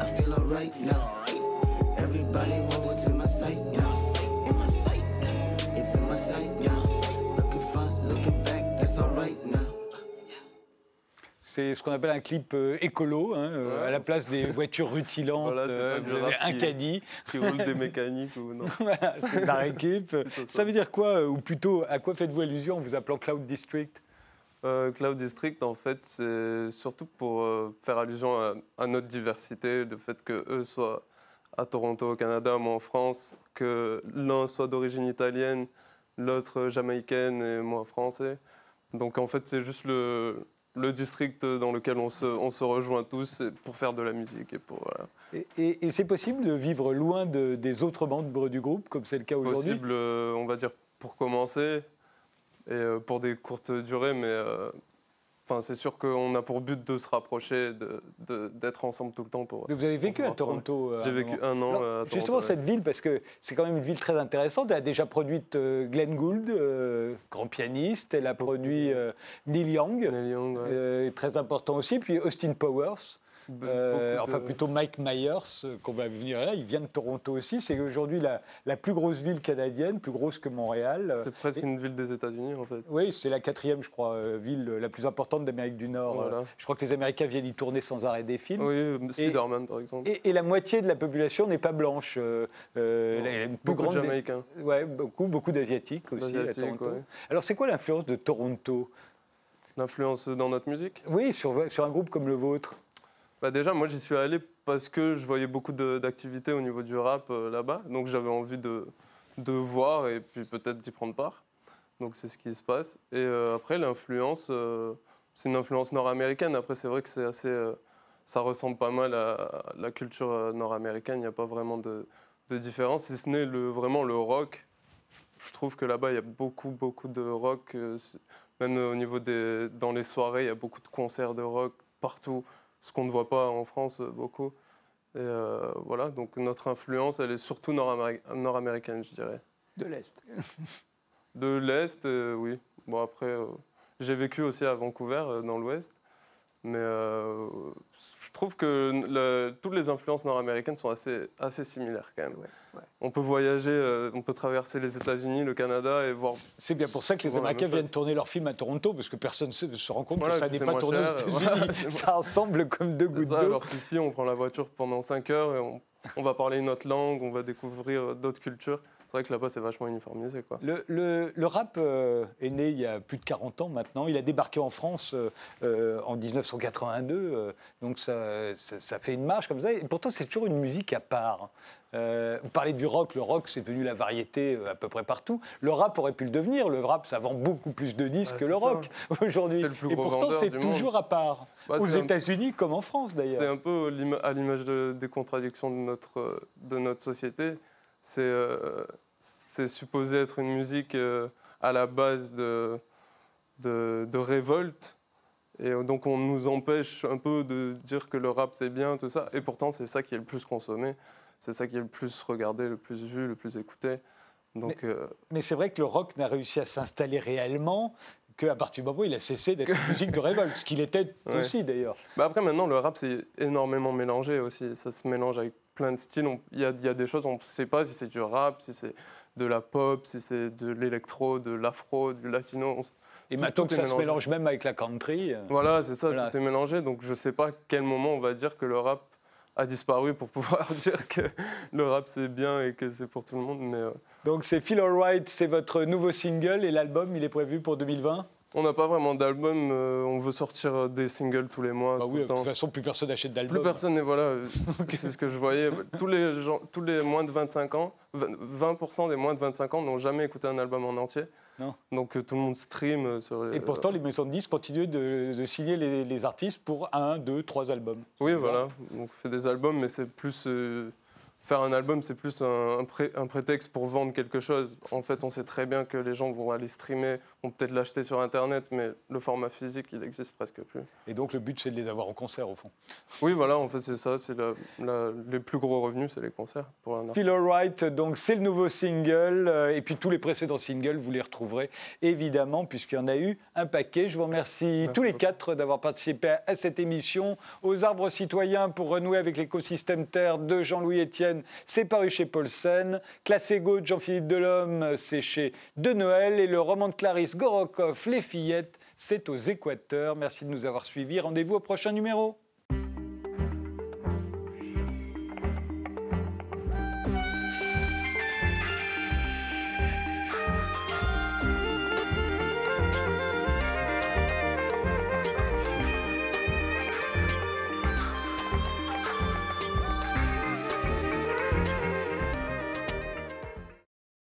I feel alright now. C'est ce qu'on appelle un clip euh, écolo, hein, euh, Ouais. à la place des voitures rutilantes, Voilà, euh, un qui- caddie. Qui roule des mécaniques ou non. Voilà, c'est la récup. ça. Ça veut dire quoi, euh, ou plutôt, à quoi faites-vous allusion en vous appelant Cloud District? Cloud District, en fait, c'est surtout pour faire allusion à, à notre diversité, le fait qu'eux soient à Toronto, au Canada, moi en France, que l'un soit d'origine italienne, l'autre jamaïcaine et moi français. Donc en fait, c'est juste le, le district dans lequel on se, on se rejoint tous pour faire de la musique. Et pour, voilà. Et, et- et c'est possible de vivre loin de- des autres membres du groupe, comme c'est le cas aujourd'hui? possible, euh, on va dire, pour commencer, et euh, pour des courtes durées, mais euh, enfin, c'est sûr qu'on a pour but de se rapprocher, d'être ensemble tout le temps. Pour, Vous avez vécu à. Toronto euh, à J'ai vécu un an Alors, euh, à Toronto. Justement, ouais. cette ville, parce que c'est quand même une ville très intéressante. Elle a déjà produit euh, Glenn Gould, euh, grand pianiste. Elle a produit euh, Neil Young, Neil Young, ouais. euh, très important aussi. Puis Austin Powers. Be- Euh, de- enfin, plutôt Mike Myers, euh, qu'on va venir là. Il vient de Toronto aussi. C'est aujourd'hui la, la plus grosse ville canadienne, plus grosse que Montréal. C'est presque une ville des États-Unis, en fait. Oui, c'est la quatrième, je crois, euh, ville la plus importante d'Amérique du Nord. Voilà. Je crois que les Américains viennent y tourner sans arrêt des films. Oui, Spider-Man, par exemple. Et, et la moitié de la population n'est pas blanche. euh, la- la plus Beaucoup de grande des- Jamaïcains. Ouais, beaucoup, beaucoup d'asiatiques aussi à Toronto. ouais. Alors, c'est quoi l'influence de Toronto? L'influence dans notre musique? Oui, sur, sur un groupe comme le vôtre. Bah déjà, moi, j'y suis allé parce que je voyais beaucoup d'activités au niveau du rap euh, là-bas. Donc, j'avais envie de, de voir et puis peut-être d'y prendre part. Donc, c'est ce qui se passe. Et euh, après, l'influence, euh, c'est une influence nord-américaine. Après, c'est vrai que c'est assez. ça ressemble pas mal à la culture nord-américaine. Il n'y a pas vraiment de, différence, si ce n'est vraiment le rock. Je trouve que là-bas, il y a beaucoup, beaucoup de rock. Même au niveau des. Dans les soirées, il y a beaucoup de concerts de rock partout ce qu'on ne voit pas en France euh, beaucoup. Et euh, voilà, donc notre influence, elle est surtout nord-améri- nord-américaine, je dirais. De l'Est. De l'Est, euh, oui. Bon, après, euh, j'ai vécu aussi à Vancouver, dans l'Ouest. Mais euh, je trouve que le- toutes les influences nord-américaines sont assez, assez similaires quand même. Ouais, ouais. On peut voyager, euh, on peut traverser les États-Unis, le Canada et voir. C'est bien pour ça que les Américains viennent tourner leurs films à Toronto, parce que personne ne se, rend compte Voilà, que ça n'est pas tourné aux cher, États-Unis. voilà, c'est ça ensemble comme deux gouttes d'eau. alors qu'ici, on prend la voiture pendant 5 heures et on, on va parler une autre langue, on va découvrir d'autres cultures. C'est vrai que là-bas, c'est vachement uniformisé. Quoi. Le, le- le rap euh, est né il y a plus de 40 ans maintenant. Il a débarqué en France euh, euh, en 1982. euh, donc ça, ça- ça fait une marche comme ça. Et pourtant, c'est toujours une musique à part. Vous parlez du rock. Le rock, c'est devenu la variété à peu près partout. Le rap aurait pu le devenir. Le rap, ça vend beaucoup plus de disques Ouais, que c'est le ça. rock aujourd'hui. C'est le plus Et gros pourtant, c'est toujours à part. Bah, Aux c'est un- États-Unis comme en France, C'est d'ailleurs. un peu à l'image de- des contradictions de notre, de notre société. C'est euh, c'est supposé être une musique euh, à la base de, de, de révolte. Et euh, donc on nous empêche un peu de dire que le rap c'est bien, tout ça. Et pourtant c'est ça qui est le plus consommé. C'est ça qui est le plus regardé, le plus vu, le plus écouté. Donc euh, Mais c'est vrai que le rock n'a réussi à s'installer réellement qu'à partir du moment où il a cessé d'être une musique de révolte, ce qu'il était Ouais. aussi d'ailleurs. Bah après, maintenant, le rap, c'est énormément mélangé aussi. Ça se mélange avec plein de styles. Il y, a, il y a des choses, on ne sait pas si c'est du rap, si c'est de la pop, si c'est de l'électro, de l'afro, du latino. On Et maintenant que ça se mélange même avec la country. euh, Voilà, c'est ça, Voilà. tout est mélangé. Donc je ne sais pas à quel moment on va dire que le rap a disparu pour pouvoir dire que le rap c'est bien et que c'est pour tout le monde. Mais euh, Donc c'est Feel Alright, c'est votre nouveau single et l'album il est prévu pour 2020 on n'a pas vraiment d'album. euh, on veut sortir des singles tous les mois. Bah tout oui, le de toute façon plus personne n'achète d'album. Plus personne n'est voilà, euh, c'est ce que je voyais. Tous les gens, tous les moins de 25 ans, 20 20% des moins de 25 ans n'ont jamais écouté un album en entier. Non. Donc euh, tout le monde stream euh, sur les. Et pourtant les maisons de disques continuent de, de signer les, les artistes pour un, deux, trois albums. oui, voilà. On fait des albums, mais c'est plus euh, faire un album, c'est plus un, un pré- un prétexte pour vendre quelque chose. En fait, on sait très bien que les gens vont aller streamer, vont peut-être l'acheter sur Internet, mais le format physique, il existe presque plus. Et donc le but c'est de les avoir en concert au fond. Oui, voilà. En fait, c'est ça. C'est les plus gros revenus, c'est les concerts pour un. Feel Alright, donc c'est le nouveau single. euh, et puis tous les précédents singles, vous les retrouverez évidemment, puisqu'il y en a eu un paquet. Je vous remercie tous les beaucoup. quatre d'avoir participé à cette émission. Aux arbres citoyens pour renouer avec l'écosystème Terre de Jean-Louis Etienne. C'est paru chez Paulsen. Classé de Jean-Philippe Delhomme, c'est chez De Noël. Et le roman de Clarisse Gorokoff, Les fillettes, c'est aux Équateurs. Merci de nous avoir suivis. Rendez-vous au prochain numéro.